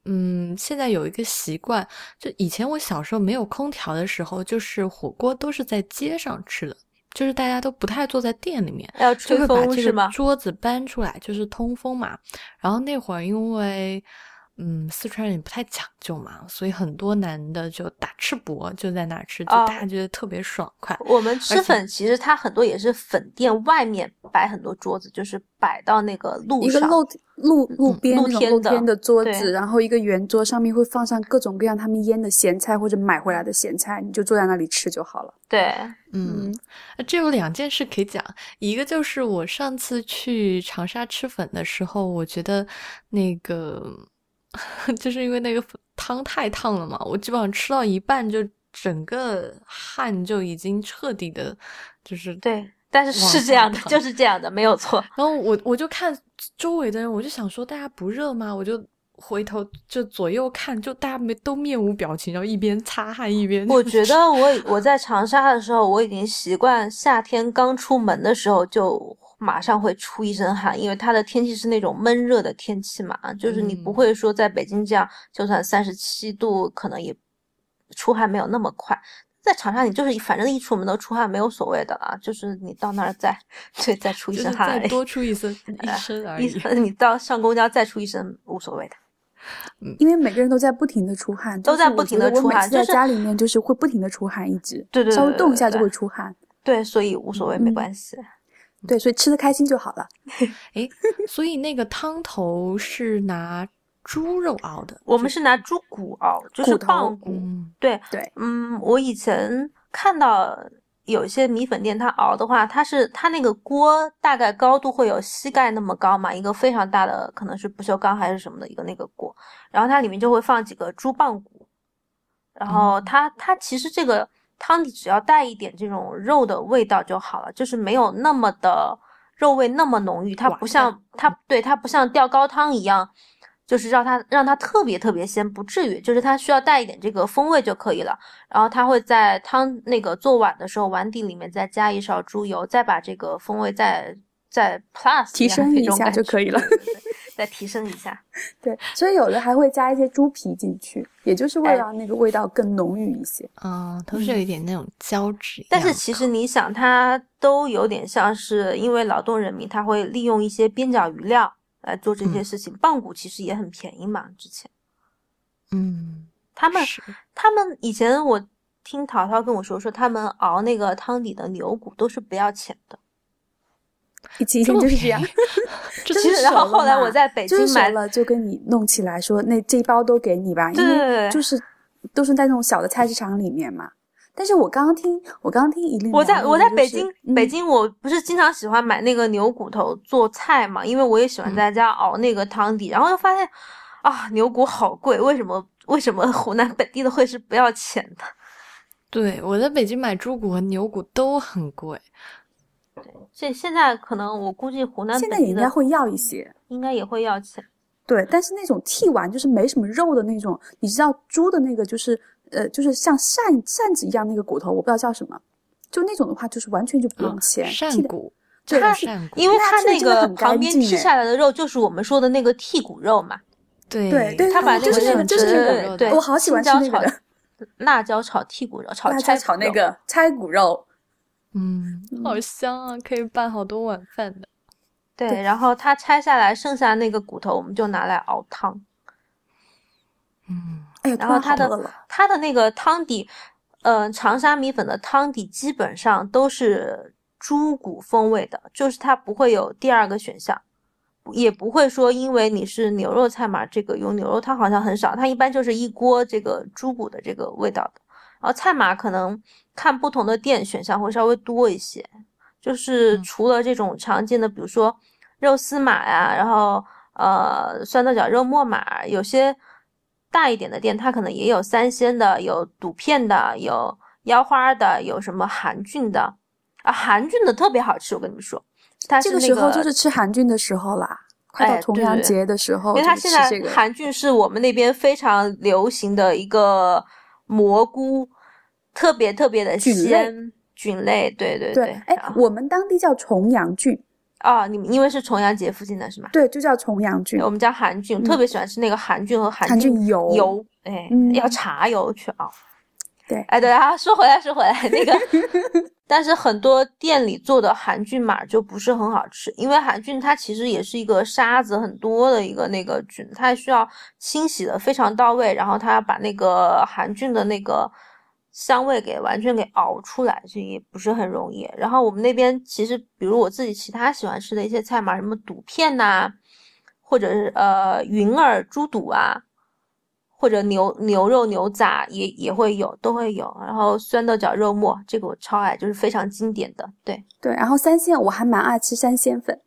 嗯，现在有一个习惯，就以前我小时候没有空调的时候，就是火锅都是在街上吃的。就是大家都不太坐在店里面，就会把这个桌子搬出来，就是通风嘛。然后那会儿因为。嗯，四川人也不太讲究嘛，所以很多男的就打赤膊，就在那儿吃，就大家觉得特别爽快。我们吃粉，其实它很多也是粉店外面摆很多桌子，就是摆到那个路上，一个露路路边露天的桌子，然后一个圆桌上面会放上各种各样他们腌的咸菜或者买回来的咸菜，你就坐在那里吃就好了。对，嗯，这有两件事可以讲，一个就是我上次去长沙吃粉的时候，我觉得那个。就是因为那个汤太烫了嘛，我基本上吃到一半就整个汗就已经彻底的，就是对，但是是这样的，就是这样的，没有错。然后我我就看周围的人，我就想说大家不热吗？我就回头就左右看，就大家没都面无表情，然后一边擦汗一边。我觉得我我在长沙的时候，我已经习惯夏天刚出门的时候就。马上会出一身汗，因为它的天气是那种闷热的天气嘛，就是你不会说在北京这样，就算三十七度，可能也出汗没有那么快。在长沙，你就是反正一出门都出汗，没有所谓的了，就是你到那儿再 对再出一身汗，再多出一身 一身而已。你到上公交再出一身无所谓的。因为每个人都在不停的出汗，都在不停的出汗。在家里面就是会不停的出汗，一直对对，稍微动一下就会出汗。对，所以无所谓，没关系。对，所以吃的开心就好了。哎，所以那个汤头是拿猪肉熬的，我们是拿猪骨熬，就是棒骨。对对，嗯，我以前看到。有一些米粉店，它熬的话，它是它那个锅大概高度会有膝盖那么高嘛，一个非常大的，可能是不锈钢还是什么的一个那个锅，然后它里面就会放几个猪棒骨，然后它它其实这个汤底只要带一点这种肉的味道就好了，就是没有那么的肉味那么浓郁，它不像它对它不像吊高汤一样。就是让它让它特别特别鲜，不至于，就是它需要带一点这个风味就可以了。然后它会在汤那个做碗的时候，碗底里面再加一勺猪油，再把这个风味再再 plus 提升一下就可以了，再提升一下。对，所以有的还会加一些猪皮进去，也就是为了让那个味道更浓郁一些。嗯，同时有一点那种胶质。但是其实你想，它都有点像是因为劳动人民，他会利用一些边角余料。来做这些事情，棒骨其实也很便宜嘛。之前，嗯，他们他们以前我听淘淘跟我说，说他们熬那个汤底的牛骨都是不要钱的，以前就是 这样。其实，然后后来我在北京买了，就跟你弄起来说，那这一包都给你吧，因为就是都是在那种小的菜市场里面嘛。但是我刚刚听，我刚刚听一令，我在我在北京，北京我不是经常喜欢买那个牛骨头做菜嘛，因为我也喜欢在家熬那个汤底，然后又发现啊，牛骨好贵，为什么为什么湖南本地的会是不要钱的？对，我在北京买猪骨和牛骨都很贵。对，现现在可能我估计湖南现在也应该会要一些，应该也会要钱。对，但是那种剔完就是没什么肉的那种，你知道猪的那个就是。呃，就是像扇扇子一样那个骨头，我不知道叫什么，就那种的话，就是完全就不用切。扇骨，对因为它那个旁边剔下来的肉就是我们说的那个剔骨肉嘛。对对对，他把那个就是那个，对，我好喜欢吃那个 辣椒炒剔骨肉，炒菜炒那个拆骨肉，嗯，好香啊，可以拌好多碗饭的。对，然后它拆下来剩下那个骨头，我们就拿来熬汤。嗯。然后它的它的那个汤底，呃，长沙米粉的汤底基本上都是猪骨风味的，就是它不会有第二个选项，也不会说因为你是牛肉菜嘛，这个用牛肉汤好像很少，它一般就是一锅这个猪骨的这个味道的。然后菜码可能看不同的店选项会稍微多一些，就是除了这种常见的，比如说肉丝码呀，然后呃酸豆角肉末码，有些。大一点的店，它可能也有三鲜的，有肚片的，有腰花的，有什么韩郡的啊？韩郡的特别好吃，我跟你们说，它这个时候就是吃韩郡的时候啦，快到重阳节的时候，因为它现在韩郡是我们那边非常流行的一个蘑菇，特别特别的鲜菌类，对对对。哎，我们当地叫重阳菌。哦，你们因为是重阳节附近的是吗？对，就叫重阳菌。我们叫韩菌，特别喜欢吃那个韩菌和韩菌油油，哎，要茶油去熬。对，哎，对啊，说回来说回来，那个，但是很多店里做的韩菌码就不是很好吃，因为韩菌它其实也是一个沙子很多的一个那个菌，它需要清洗的非常到位，然后它把那个韩菌的那个。香味给完全给熬出来，这也不是很容易。然后我们那边其实，比如我自己其他喜欢吃的一些菜嘛，什么肚片呐，或者是呃云耳猪肚啊，或者牛牛肉牛杂也也会有，都会有。然后酸豆角肉末，这个我超爱，就是非常经典的。对对，然后三鲜我还蛮爱吃三鲜粉。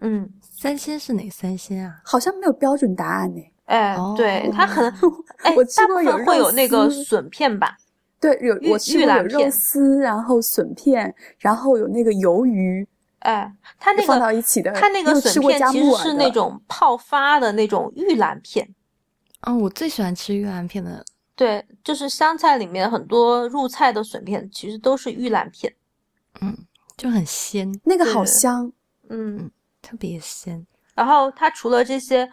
嗯，三鲜是哪三鲜啊？好像没有标准答案呢。哎，对，它可能 哎，我吃过有会有那个笋片吧。对，有我吃过有肉丝，然后笋片，然后有那个鱿鱼，哎，它那个放到一起的，它那个笋片其实是那种泡发的那种玉兰片。嗯，我最喜欢吃玉兰片的。对，就是湘菜里面很多入菜的笋片，其实都是玉兰片。嗯，就很鲜，那个好香。嗯，特别鲜。然后它除了这些，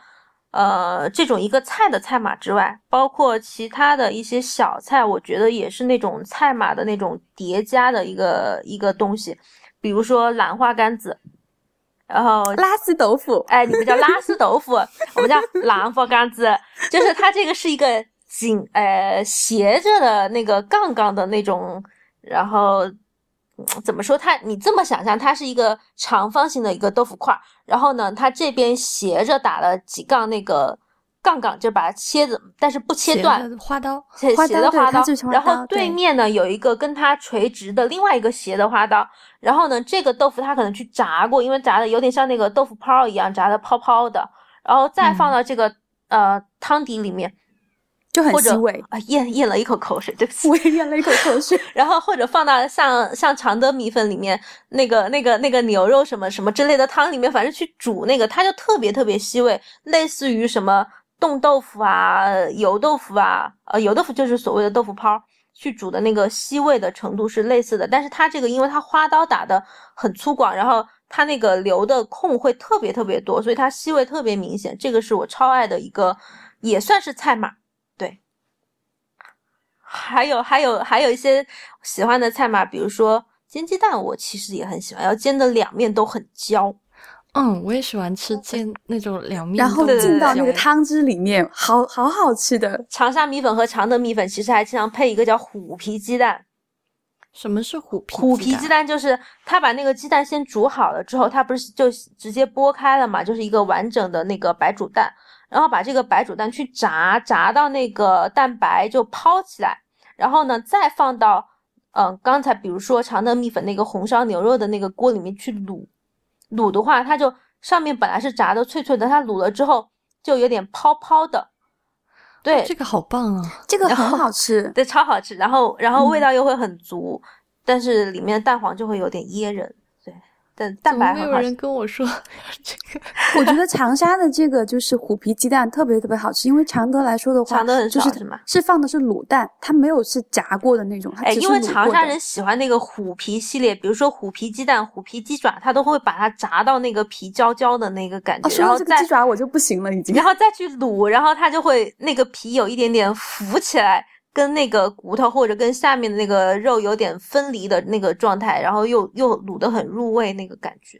呃，这种一个菜的菜码之外，包括其他的一些小菜，我觉得也是那种菜码的那种叠加的一个一个东西，比如说兰花干子，然后拉丝豆腐，哎，你们叫拉丝豆腐，我们叫兰花干子，就是它这个是一个紧呃斜着的那个杠杠的那种，然后。怎么说？它你这么想象，它是一个长方形的一个豆腐块儿，然后呢，它这边斜着打了几杠那个杠杠，就把它切的，但是不切断，花刀，斜的花刀。然后对面呢有一个跟它垂直的另外一个斜的花刀，然后呢，这个豆腐它可能去炸过，因为炸的有点像那个豆腐泡一样，炸的泡泡的，然后再放到这个呃汤底里面。就很腥味啊，咽咽了一口口水，对不起，我也咽了一口口水。然后或者放到像像常德米粉里面那个那个那个牛肉什么什么之类的汤里面，反正去煮那个，它就特别特别吸味，类似于什么冻豆腐啊、油豆腐啊，呃，油豆腐就是所谓的豆腐泡，去煮的那个吸味的程度是类似的。但是它这个，因为它花刀打的很粗犷，然后它那个留的空会特别特别多，所以它吸味特别明显。这个是我超爱的一个，也算是菜码。对还有还有还有一些喜欢的菜嘛，比如说煎鸡蛋，我其实也很喜欢，要煎的两面都很焦。嗯，我也喜欢吃煎那种凉面，然后进到那个汤汁里面，好好好吃的。长沙米粉和常德米粉其实还经常配一个叫虎皮鸡蛋。什么是虎皮？虎皮鸡蛋就是他把那个鸡蛋先煮好了之后，他不是就直接剥开了嘛，就是一个完整的那个白煮蛋，然后把这个白煮蛋去炸，炸到那个蛋白就抛起来。然后呢，再放到，嗯，刚才比如说常德米粉那个红烧牛肉的那个锅里面去卤，卤的话，它就上面本来是炸的脆脆的，它卤了之后就有点泡泡的，对，这个好棒啊，这个很好吃，对，超好吃，然后然后味道又会很足，但是里面蛋黄就会有点噎人。但蛋白没有人跟我说这个。我觉得长沙的这个就是虎皮鸡蛋特别特别好吃，因为常德来说的话，常德很少是吗？是放的是卤蛋，它没有是炸过的那种，它哎，因为长沙人喜欢那个虎皮系列，比如说虎皮鸡蛋、虎皮鸡爪，他都会把它炸到那个皮焦焦的那个感觉。然后这个鸡爪我就不行了，已经。然后再去卤，然后它就会那个皮有一点点浮起来。跟那个骨头或者跟下面的那个肉有点分离的那个状态，然后又又卤得很入味那个感觉，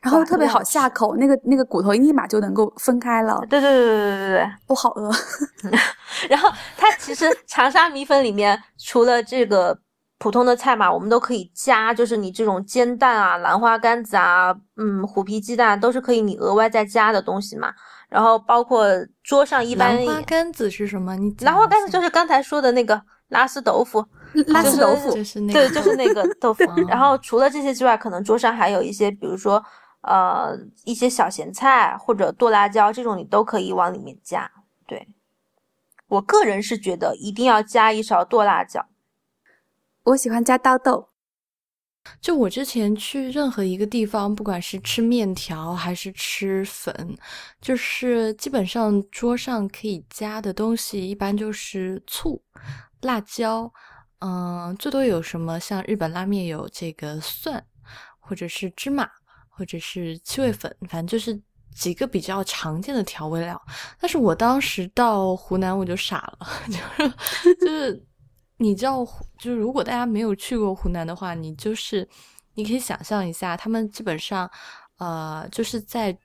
然后特别好下口，那个那个骨头立马就能够分开了。对对对对对对对，我好饿。然后它其实长沙米粉里面除了这个普通的菜嘛，我们都可以加，就是你这种煎蛋啊、兰花干子啊、嗯虎皮鸡蛋都是可以你额外再加的东西嘛。然后包括桌上一般兰花干子是什么？你兰花干子就是刚才说的那个拉丝豆腐，拉丝豆腐就是那个对，就是那个豆腐。然后除了这些之外，可能桌上还有一些，比如说呃一些小咸菜或者剁辣椒这种，你都可以往里面加。对我个人是觉得一定要加一勺剁辣椒，我喜欢加刀豆。就我之前去任何一个地方，不管是吃面条还是吃粉，就是基本上桌上可以加的东西，一般就是醋、辣椒，嗯，最多有什么？像日本拉面有这个蒜，或者是芝麻，或者是七味粉，反正就是几个比较常见的调味料。但是我当时到湖南我就傻了，就 是就是。你知道，就是如果大家没有去过湖南的话，你就是你可以想象一下，他们基本上，呃，就是在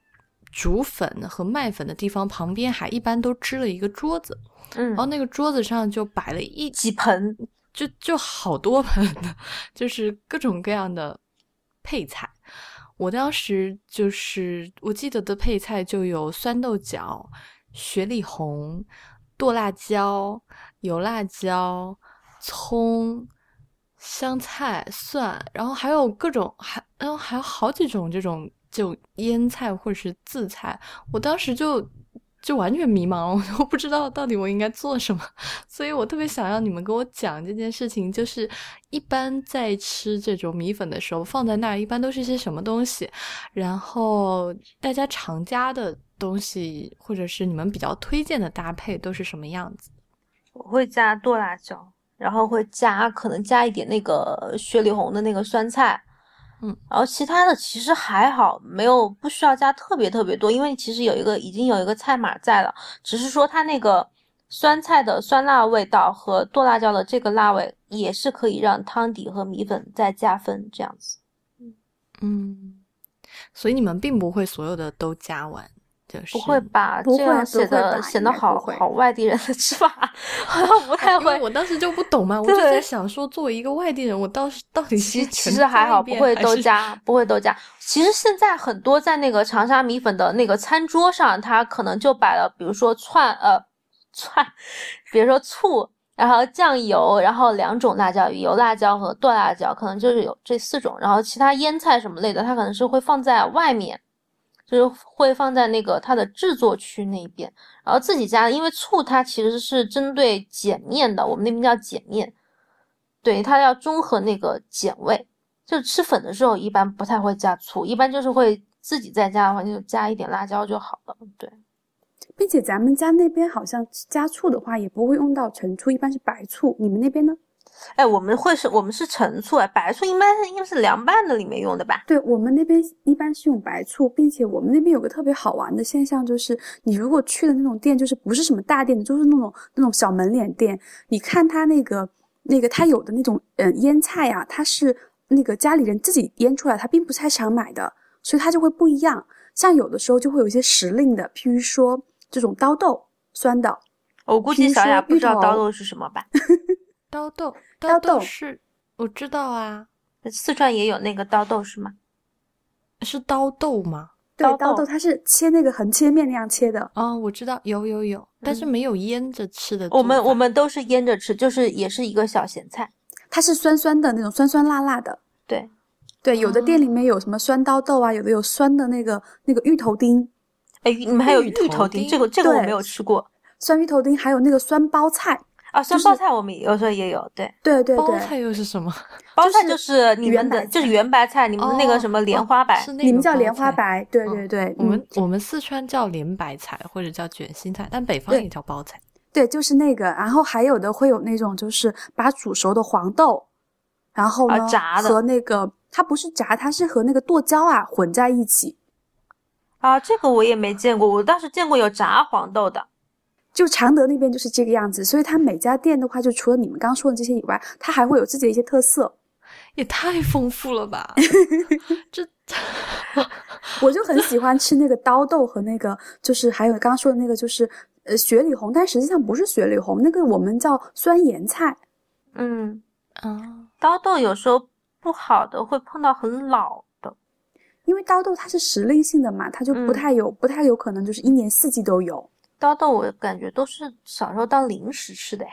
煮粉和卖粉的地方旁边，还一般都支了一个桌子，嗯，然后那个桌子上就摆了一几盆，就就好多盆的，就是各种各样的配菜。我当时就是我记得的配菜就有酸豆角、雪里红、剁辣椒、油辣椒。葱、香菜、蒜，然后还有各种，还然后还有好几种这种就腌菜或者是渍菜。我当时就就完全迷茫了，我不知道到底我应该做什么，所以我特别想要你们跟我讲这件事情。就是一般在吃这种米粉的时候，放在那儿一般都是些什么东西？然后大家常加的东西，或者是你们比较推荐的搭配都是什么样子？我会加剁辣椒。然后会加，可能加一点那个雪里红的那个酸菜，嗯，然后其他的其实还好，没有不需要加特别特别多，因为其实有一个已经有一个菜码在了，只是说它那个酸菜的酸辣味道和剁辣椒的这个辣味也是可以让汤底和米粉再加分这样子。嗯，所以你们并不会所有的都加完。不会吧？这样显得显得好好外地人的吃法，好像不太会。我当时就不懂嘛，我就在想说，作为一个外地人，我倒是到底其其实还好，不会都加，不会都加。其实现在很多在那个长沙米粉的那个餐桌上，它可能就摆了，比如说串呃串，比如说醋，然后酱油，然后两种辣椒，油辣椒和剁辣椒，可能就是有这四种，然后其他腌菜什么类的，它可能是会放在外面。就是会放在那个它的制作区那边，然后自己加，因为醋它其实是针对碱面的，我们那边叫碱面，对，它要中和那个碱味。就吃粉的时候一般不太会加醋，一般就是会自己在家的话就加一点辣椒就好了。对，并且咱们家那边好像加醋的话也不会用到陈醋，一般是白醋。你们那边呢？哎，我们会是，我们是陈醋哎，白醋一般是应该是凉拌的里面用的吧？对我们那边一般是用白醋，并且我们那边有个特别好玩的现象，就是你如果去的那种店，就是不是什么大店，就是那种那种小门脸店，你看他那个那个他有的那种嗯腌菜啊，他是那个家里人自己腌出来，他并不是菜市场买的，所以它就会不一样。像有的时候就会有一些时令的，譬如说这种刀豆酸的，我估计小雅不知道刀豆是什么吧？刀豆。刀豆是，我知道啊，四川也有那个刀豆是吗？是刀豆吗？对，刀豆它是切那个横切面那样切的。哦，我知道，有有有，但是没有腌着吃的。我们我们都是腌着吃，就是也是一个小咸菜，它是酸酸的那种，酸酸辣辣的。对，对，有的店里面有什么酸刀豆啊，有的有酸的那个那个芋头丁。哎，你们还有芋头丁？这个这个我没有吃过。酸芋头丁，还有那个酸包菜。啊，酸包菜我们有时候也有，对对对对。包菜又是什么？包菜就是你们的，就是圆白菜，你们那个什么莲花白，你们叫莲花白，对对对。我们我们四川叫莲白菜或者叫卷心菜，但北方也叫包菜。对，就是那个。然后还有的会有那种，就是把煮熟的黄豆，然后呢和那个它不是炸，它是和那个剁椒啊混在一起。啊，这个我也没见过，我倒是见过有炸黄豆的。就常德那边就是这个样子，所以它每家店的话，就除了你们刚说的这些以外，它还会有自己的一些特色，也太丰富了吧！这，我就很喜欢吃那个刀豆和那个，就是还有刚刚说的那个，就是呃雪里红，但实际上不是雪里红，那个我们叫酸盐菜。嗯嗯，刀豆有时候不好的会碰到很老的，因为刀豆它是时令性的嘛，它就不太有，不太有可能就是一年四季都有。刀豆我感觉都是小时候当零食吃的，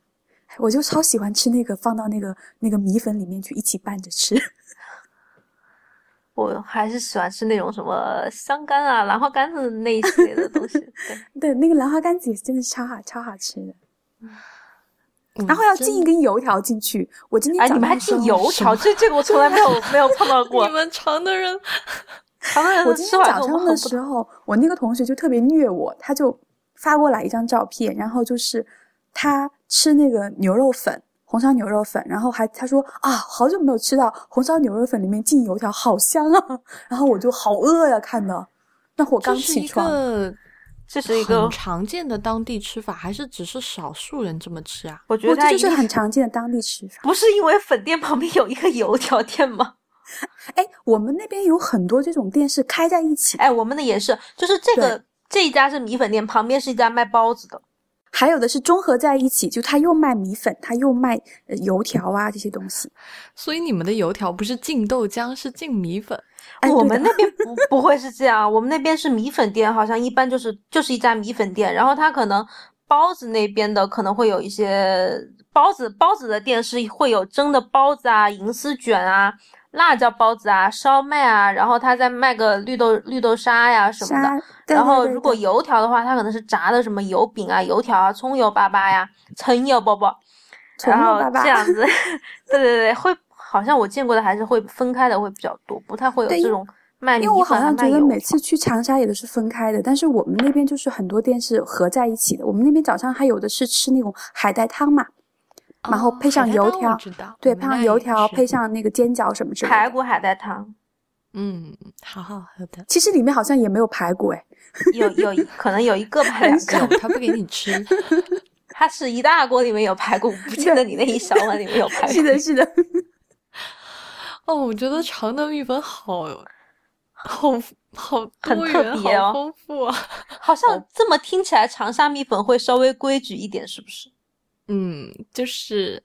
我就超喜欢吃那个放到那个那个米粉里面去一起拌着吃。我还是喜欢吃那种什么香干啊、兰花干子那一系列的东西。对 对，那个兰花干子也真的超好超好吃的。然后要进一根油条进去。我今天哎，你们还进油条？这这个我从来没有没有碰到过。你们常的人，常的人。我今天早上的时候，我那个同学就特别虐我，他就。发过来一张照片，然后就是他吃那个牛肉粉，红烧牛肉粉，然后还他说啊，好久没有吃到红烧牛肉粉里面进油条，好香啊！然后我就好饿呀，看的。那我刚起床，这是一个很常见的当地吃法，还是只是少数人这么吃啊？我觉得这就是很常见的当地吃法。不是因为粉店旁边有一个油条店吗？哎，我们那边有很多这种店是开在一起。哎，我们的也是，就是这个。这一家是米粉店，旁边是一家卖包子的，还有的是综合在一起，就他又卖米粉，他又卖油条啊这些东西。所以你们的油条不是进豆浆，是进米粉。我们那边不不会是这样，我们那边是米粉店，好像一般就是就是一家米粉店，然后他可能包子那边的可能会有一些包子，包子的店是会有蒸的包子啊，银丝卷啊。辣椒包子啊，烧麦啊，然后他再卖个绿豆绿豆沙呀什么的。然后如果油条的话，他可能是炸的什么油饼啊、油条啊、葱油粑粑呀、葱油包包。然后这样子，对对对，会好像我见过的还是会分开的会比较多，不太会有这种卖。因为我好像觉得每次去长沙也都是分开的，但是我们那边就是很多店是合在一起的。我们那边早上还有的是吃那种海带汤嘛。然后配上油条，知道对，配上油条，配上那个煎饺什么之类的。排骨海带汤，嗯，好好喝的。其实里面好像也没有排骨，哎，有有可能有一个吧，两个，他不给你吃。它是一大锅里面有排骨，不记得你那一小碗里面有排骨。是的，是的。哦，我觉得常德米粉好，好好很特别哦，丰富啊。好像这么听起来，长沙米粉会稍微规矩一点，是不是？嗯，就是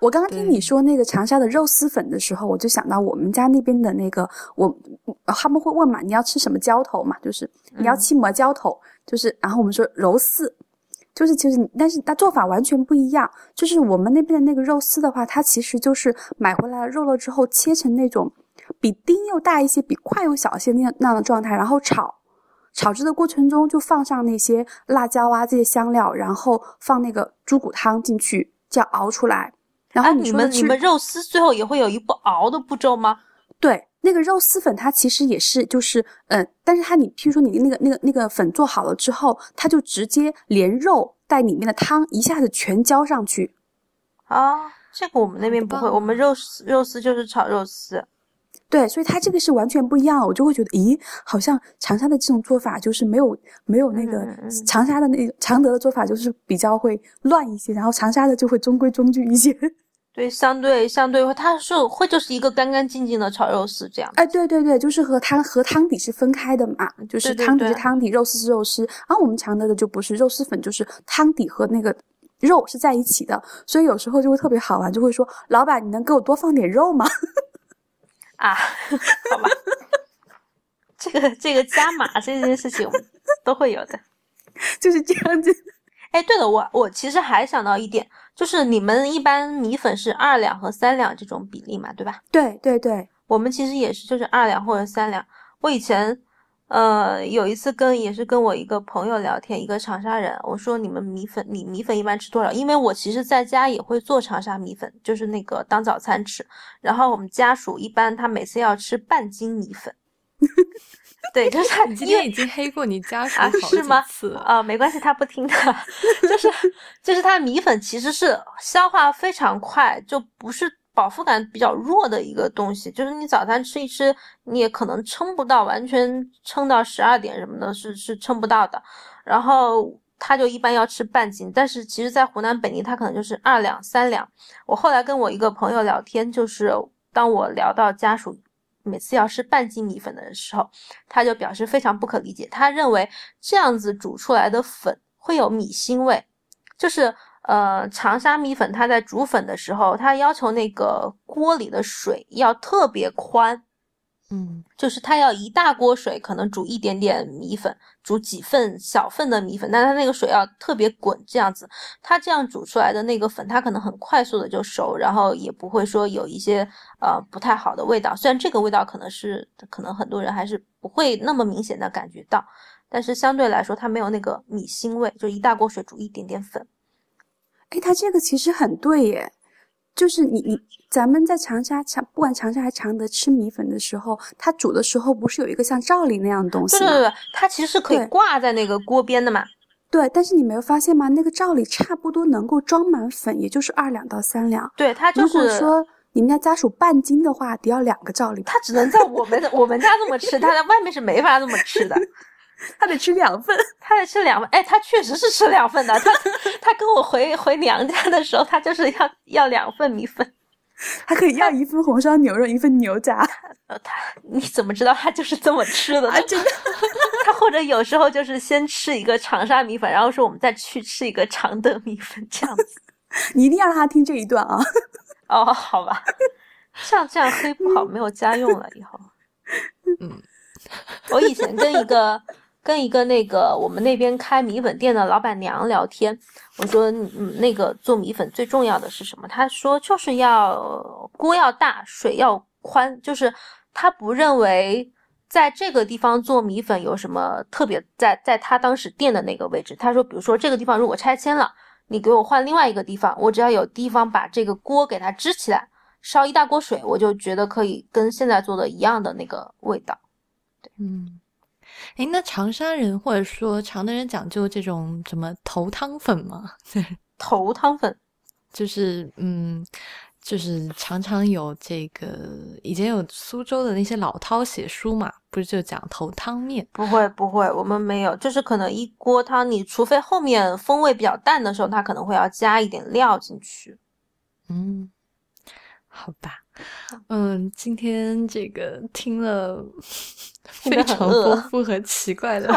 我刚刚听你说那个长沙的肉丝粉的时候，我就想到我们家那边的那个，我他们会问嘛，你要吃什么浇头嘛？就是你要吃么浇头？就是然后我们说肉丝。就是其实，但是它做法完全不一样。就是我们那边的那个肉丝的话，它其实就是买回来肉了之后切成那种比丁又大一些、比块又小一些那样那样的状态，然后炒。炒制的过程中就放上那些辣椒啊这些香料，然后放那个猪骨汤进去，这样熬出来。然后你们你们肉丝最后也会有一步熬的步骤吗？对，那个肉丝粉它其实也是就是，嗯，但是它你譬如说你那个那个那个粉做好了之后，它就直接连肉带里面的汤一下子全浇上去。啊，这个我们那边不会，我们肉丝肉丝就是炒肉丝。对，所以它这个是完全不一样，我就会觉得，咦，好像长沙的这种做法就是没有没有那个长沙的那常德的做法就是比较会乱一些，然后长沙的就会中规中矩一些。对，相对相对，它是会就是一个干干净净的炒肉丝这样。哎，对对对，就是和汤和汤底是分开的嘛，就是汤底是汤底，肉丝是肉丝。然后我们常德的就不是肉丝粉，就是汤底和那个肉是在一起的，所以有时候就会特别好玩，就会说老板，你能给我多放点肉吗？啊，好吧，这个这个加码这件事情都会有的，就是这样子。哎，对了，我我其实还想到一点，就是你们一般米粉是二两和三两这种比例嘛，对吧？对对对，我们其实也是，就是二两或者三两。我以前。呃，有一次跟也是跟我一个朋友聊天，一个长沙人，我说你们米粉，你米粉一般吃多少？因为我其实在家也会做长沙米粉，就是那个当早餐吃。然后我们家属一般他每次要吃半斤米粉，对，就是他今天已经黑过你家属啊，是吗？啊，没关系，他不听的，就是就是他米粉其实是消化非常快，就不是。饱腹感比较弱的一个东西，就是你早餐吃一吃，你也可能撑不到，完全撑到十二点什么的，是是撑不到的。然后他就一般要吃半斤，但是其实，在湖南本地，他可能就是二两、三两。我后来跟我一个朋友聊天，就是当我聊到家属每次要吃半斤米粉的时候，他就表示非常不可理解，他认为这样子煮出来的粉会有米腥味，就是。呃，长沙米粉，它在煮粉的时候，它要求那个锅里的水要特别宽，嗯，就是它要一大锅水，可能煮一点点米粉，煮几份小份的米粉，但它那个水要特别滚，这样子，它这样煮出来的那个粉，它可能很快速的就熟，然后也不会说有一些呃不太好的味道。虽然这个味道可能是可能很多人还是不会那么明显的感觉到，但是相对来说，它没有那个米腥味，就一大锅水煮一点点粉。哎，他这个其实很对耶，就是你你咱们在长沙长不管长沙还是常德吃米粉的时候，它煮的时候不是有一个像罩里那样的东西吗？对对对，它其实是可以挂在那个锅边的嘛。对，但是你没有发现吗？那个罩里差不多能够装满粉，也就是二两到三两。对，它就是。如果说你们家家属半斤的话，得要两个罩里。他只能在我们的我们家这么吃，他在外面是没法这么吃的。他得吃两份，他得吃两份。哎，他确实是吃两份的。他他跟我回回娘家的时候，他就是要要两份米粉，他可以要一份红烧牛肉，一份牛杂。呃，他你怎么知道他就是这么吃的？真的，他或者有时候就是先吃一个长沙米粉，然后说我们再去吃一个常德米粉这样子。你一定要让他听这一段啊！哦，好吧，像这样黑不好，没有家用了以后。嗯，我以前跟一个。跟一个那个我们那边开米粉店的老板娘聊天，我说，嗯，那个做米粉最重要的是什么？她说就是要锅要大，水要宽，就是她不认为在这个地方做米粉有什么特别，在在她当时店的那个位置，她说，比如说这个地方如果拆迁了，你给我换另外一个地方，我只要有地方把这个锅给它支起来，烧一大锅水，我就觉得可以跟现在做的一样的那个味道。对，嗯。哎，那长沙人或者说常德人讲究这种什么头汤粉吗？头汤粉，就是嗯。就是常常有这个，以前有苏州的那些老饕写书嘛，不是就讲头汤面？不会不会，我们没有，就是可能一锅汤，你除非后面风味比较淡的时候，他可能会要加一点料进去。嗯，好吧。嗯，今天这个听了 非常丰富和奇怪的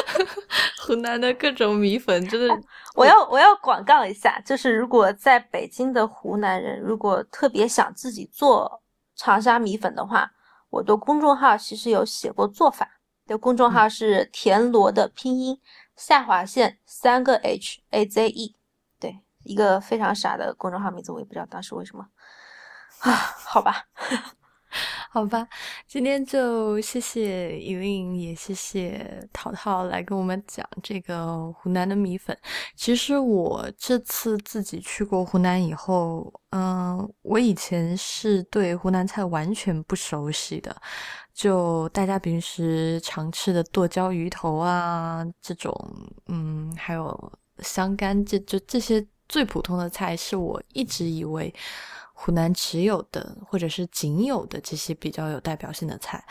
湖南的各种米粉，真的，我要我要广告一下，就是如果在北京的湖南人，如果特别想自己做长沙米粉的话，我的公众号其实有写过做法。的公众号是田螺的拼音下划线三个 H A Z E，对，一个非常傻的公众号名字，我也不知道当时为什么。啊，好吧，好吧，今天就谢谢依琳，也谢谢淘淘来跟我们讲这个湖南的米粉。其实我这次自己去过湖南以后，嗯，我以前是对湖南菜完全不熟悉的，就大家平时常吃的剁椒鱼头啊，这种，嗯，还有香干，这就这些最普通的菜，是我一直以为。湖南只有的，或者是仅有的这些比较有代表性的菜，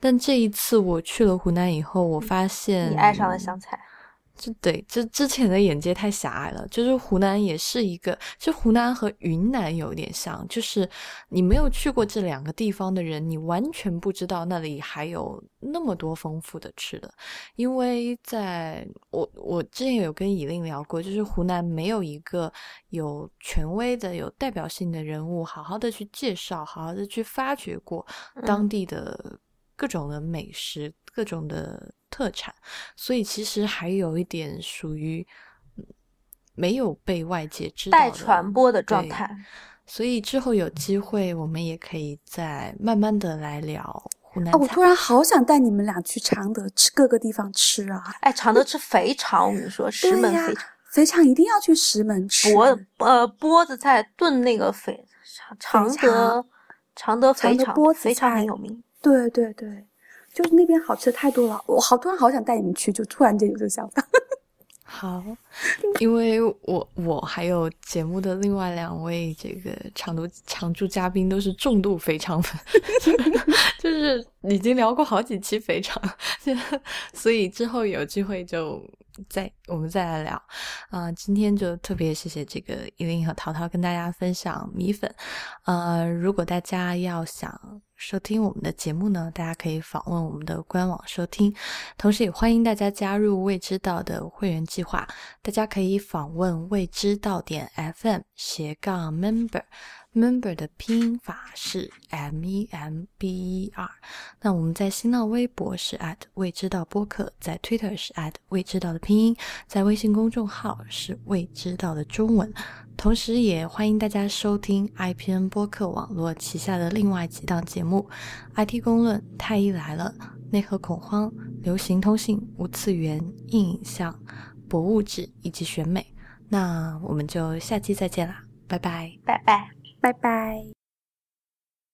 但这一次我去了湖南以后，我发现你爱上了湘菜。就对，就之前的眼界太狭隘了。就是湖南也是一个，就湖南和云南有点像，就是你没有去过这两个地方的人，你完全不知道那里还有那么多丰富的吃的。因为在我我之前有跟以令聊过，就是湖南没有一个有权威的、有代表性的人物，好好的去介绍，好好的去发掘过当地的各种的美食，各种的。特产，所以其实还有一点属于没有被外界知道、待传播的状态。所以之后有机会，我们也可以再慢慢的来聊湖南。我突然好想带你们俩去常德吃各个地方吃啊！哎，常德吃肥肠，我跟你说，石门肥肠，肥肠一定要去石门吃。脖呃波子菜炖那个肥常德常德肥肠，肥肠很有名。对对对。就是那边好吃的太多了，我好突然好想带你们去，就突然间有这个想法。好，因为我我还有节目的另外两位这个常驻常驻嘉宾都是重度肥肠粉，就是已经聊过好几期肥肠，所以之后有机会就。再我们再来聊，啊，今天就特别谢谢这个依琳和淘淘跟大家分享米粉，呃，如果大家要想收听我们的节目呢，大家可以访问我们的官网收听，同时也欢迎大家加入未知道的会员计划，大家可以访问未知道点 FM 斜杠 member。Member 的拼音法是 M E M B E R。那我们在新浪微博是 at 未知道播客，在 Twitter 是 at 未知道的拼音，在微信公众号是未知道的中文。同时，也欢迎大家收听 IPN 播客网络旗下的另外几档节目：IT 公论、太医来了、内核恐慌、流行通信、无次元、硬影像、博物志以及选美。那我们就下期再见啦，拜拜，拜拜。拜拜。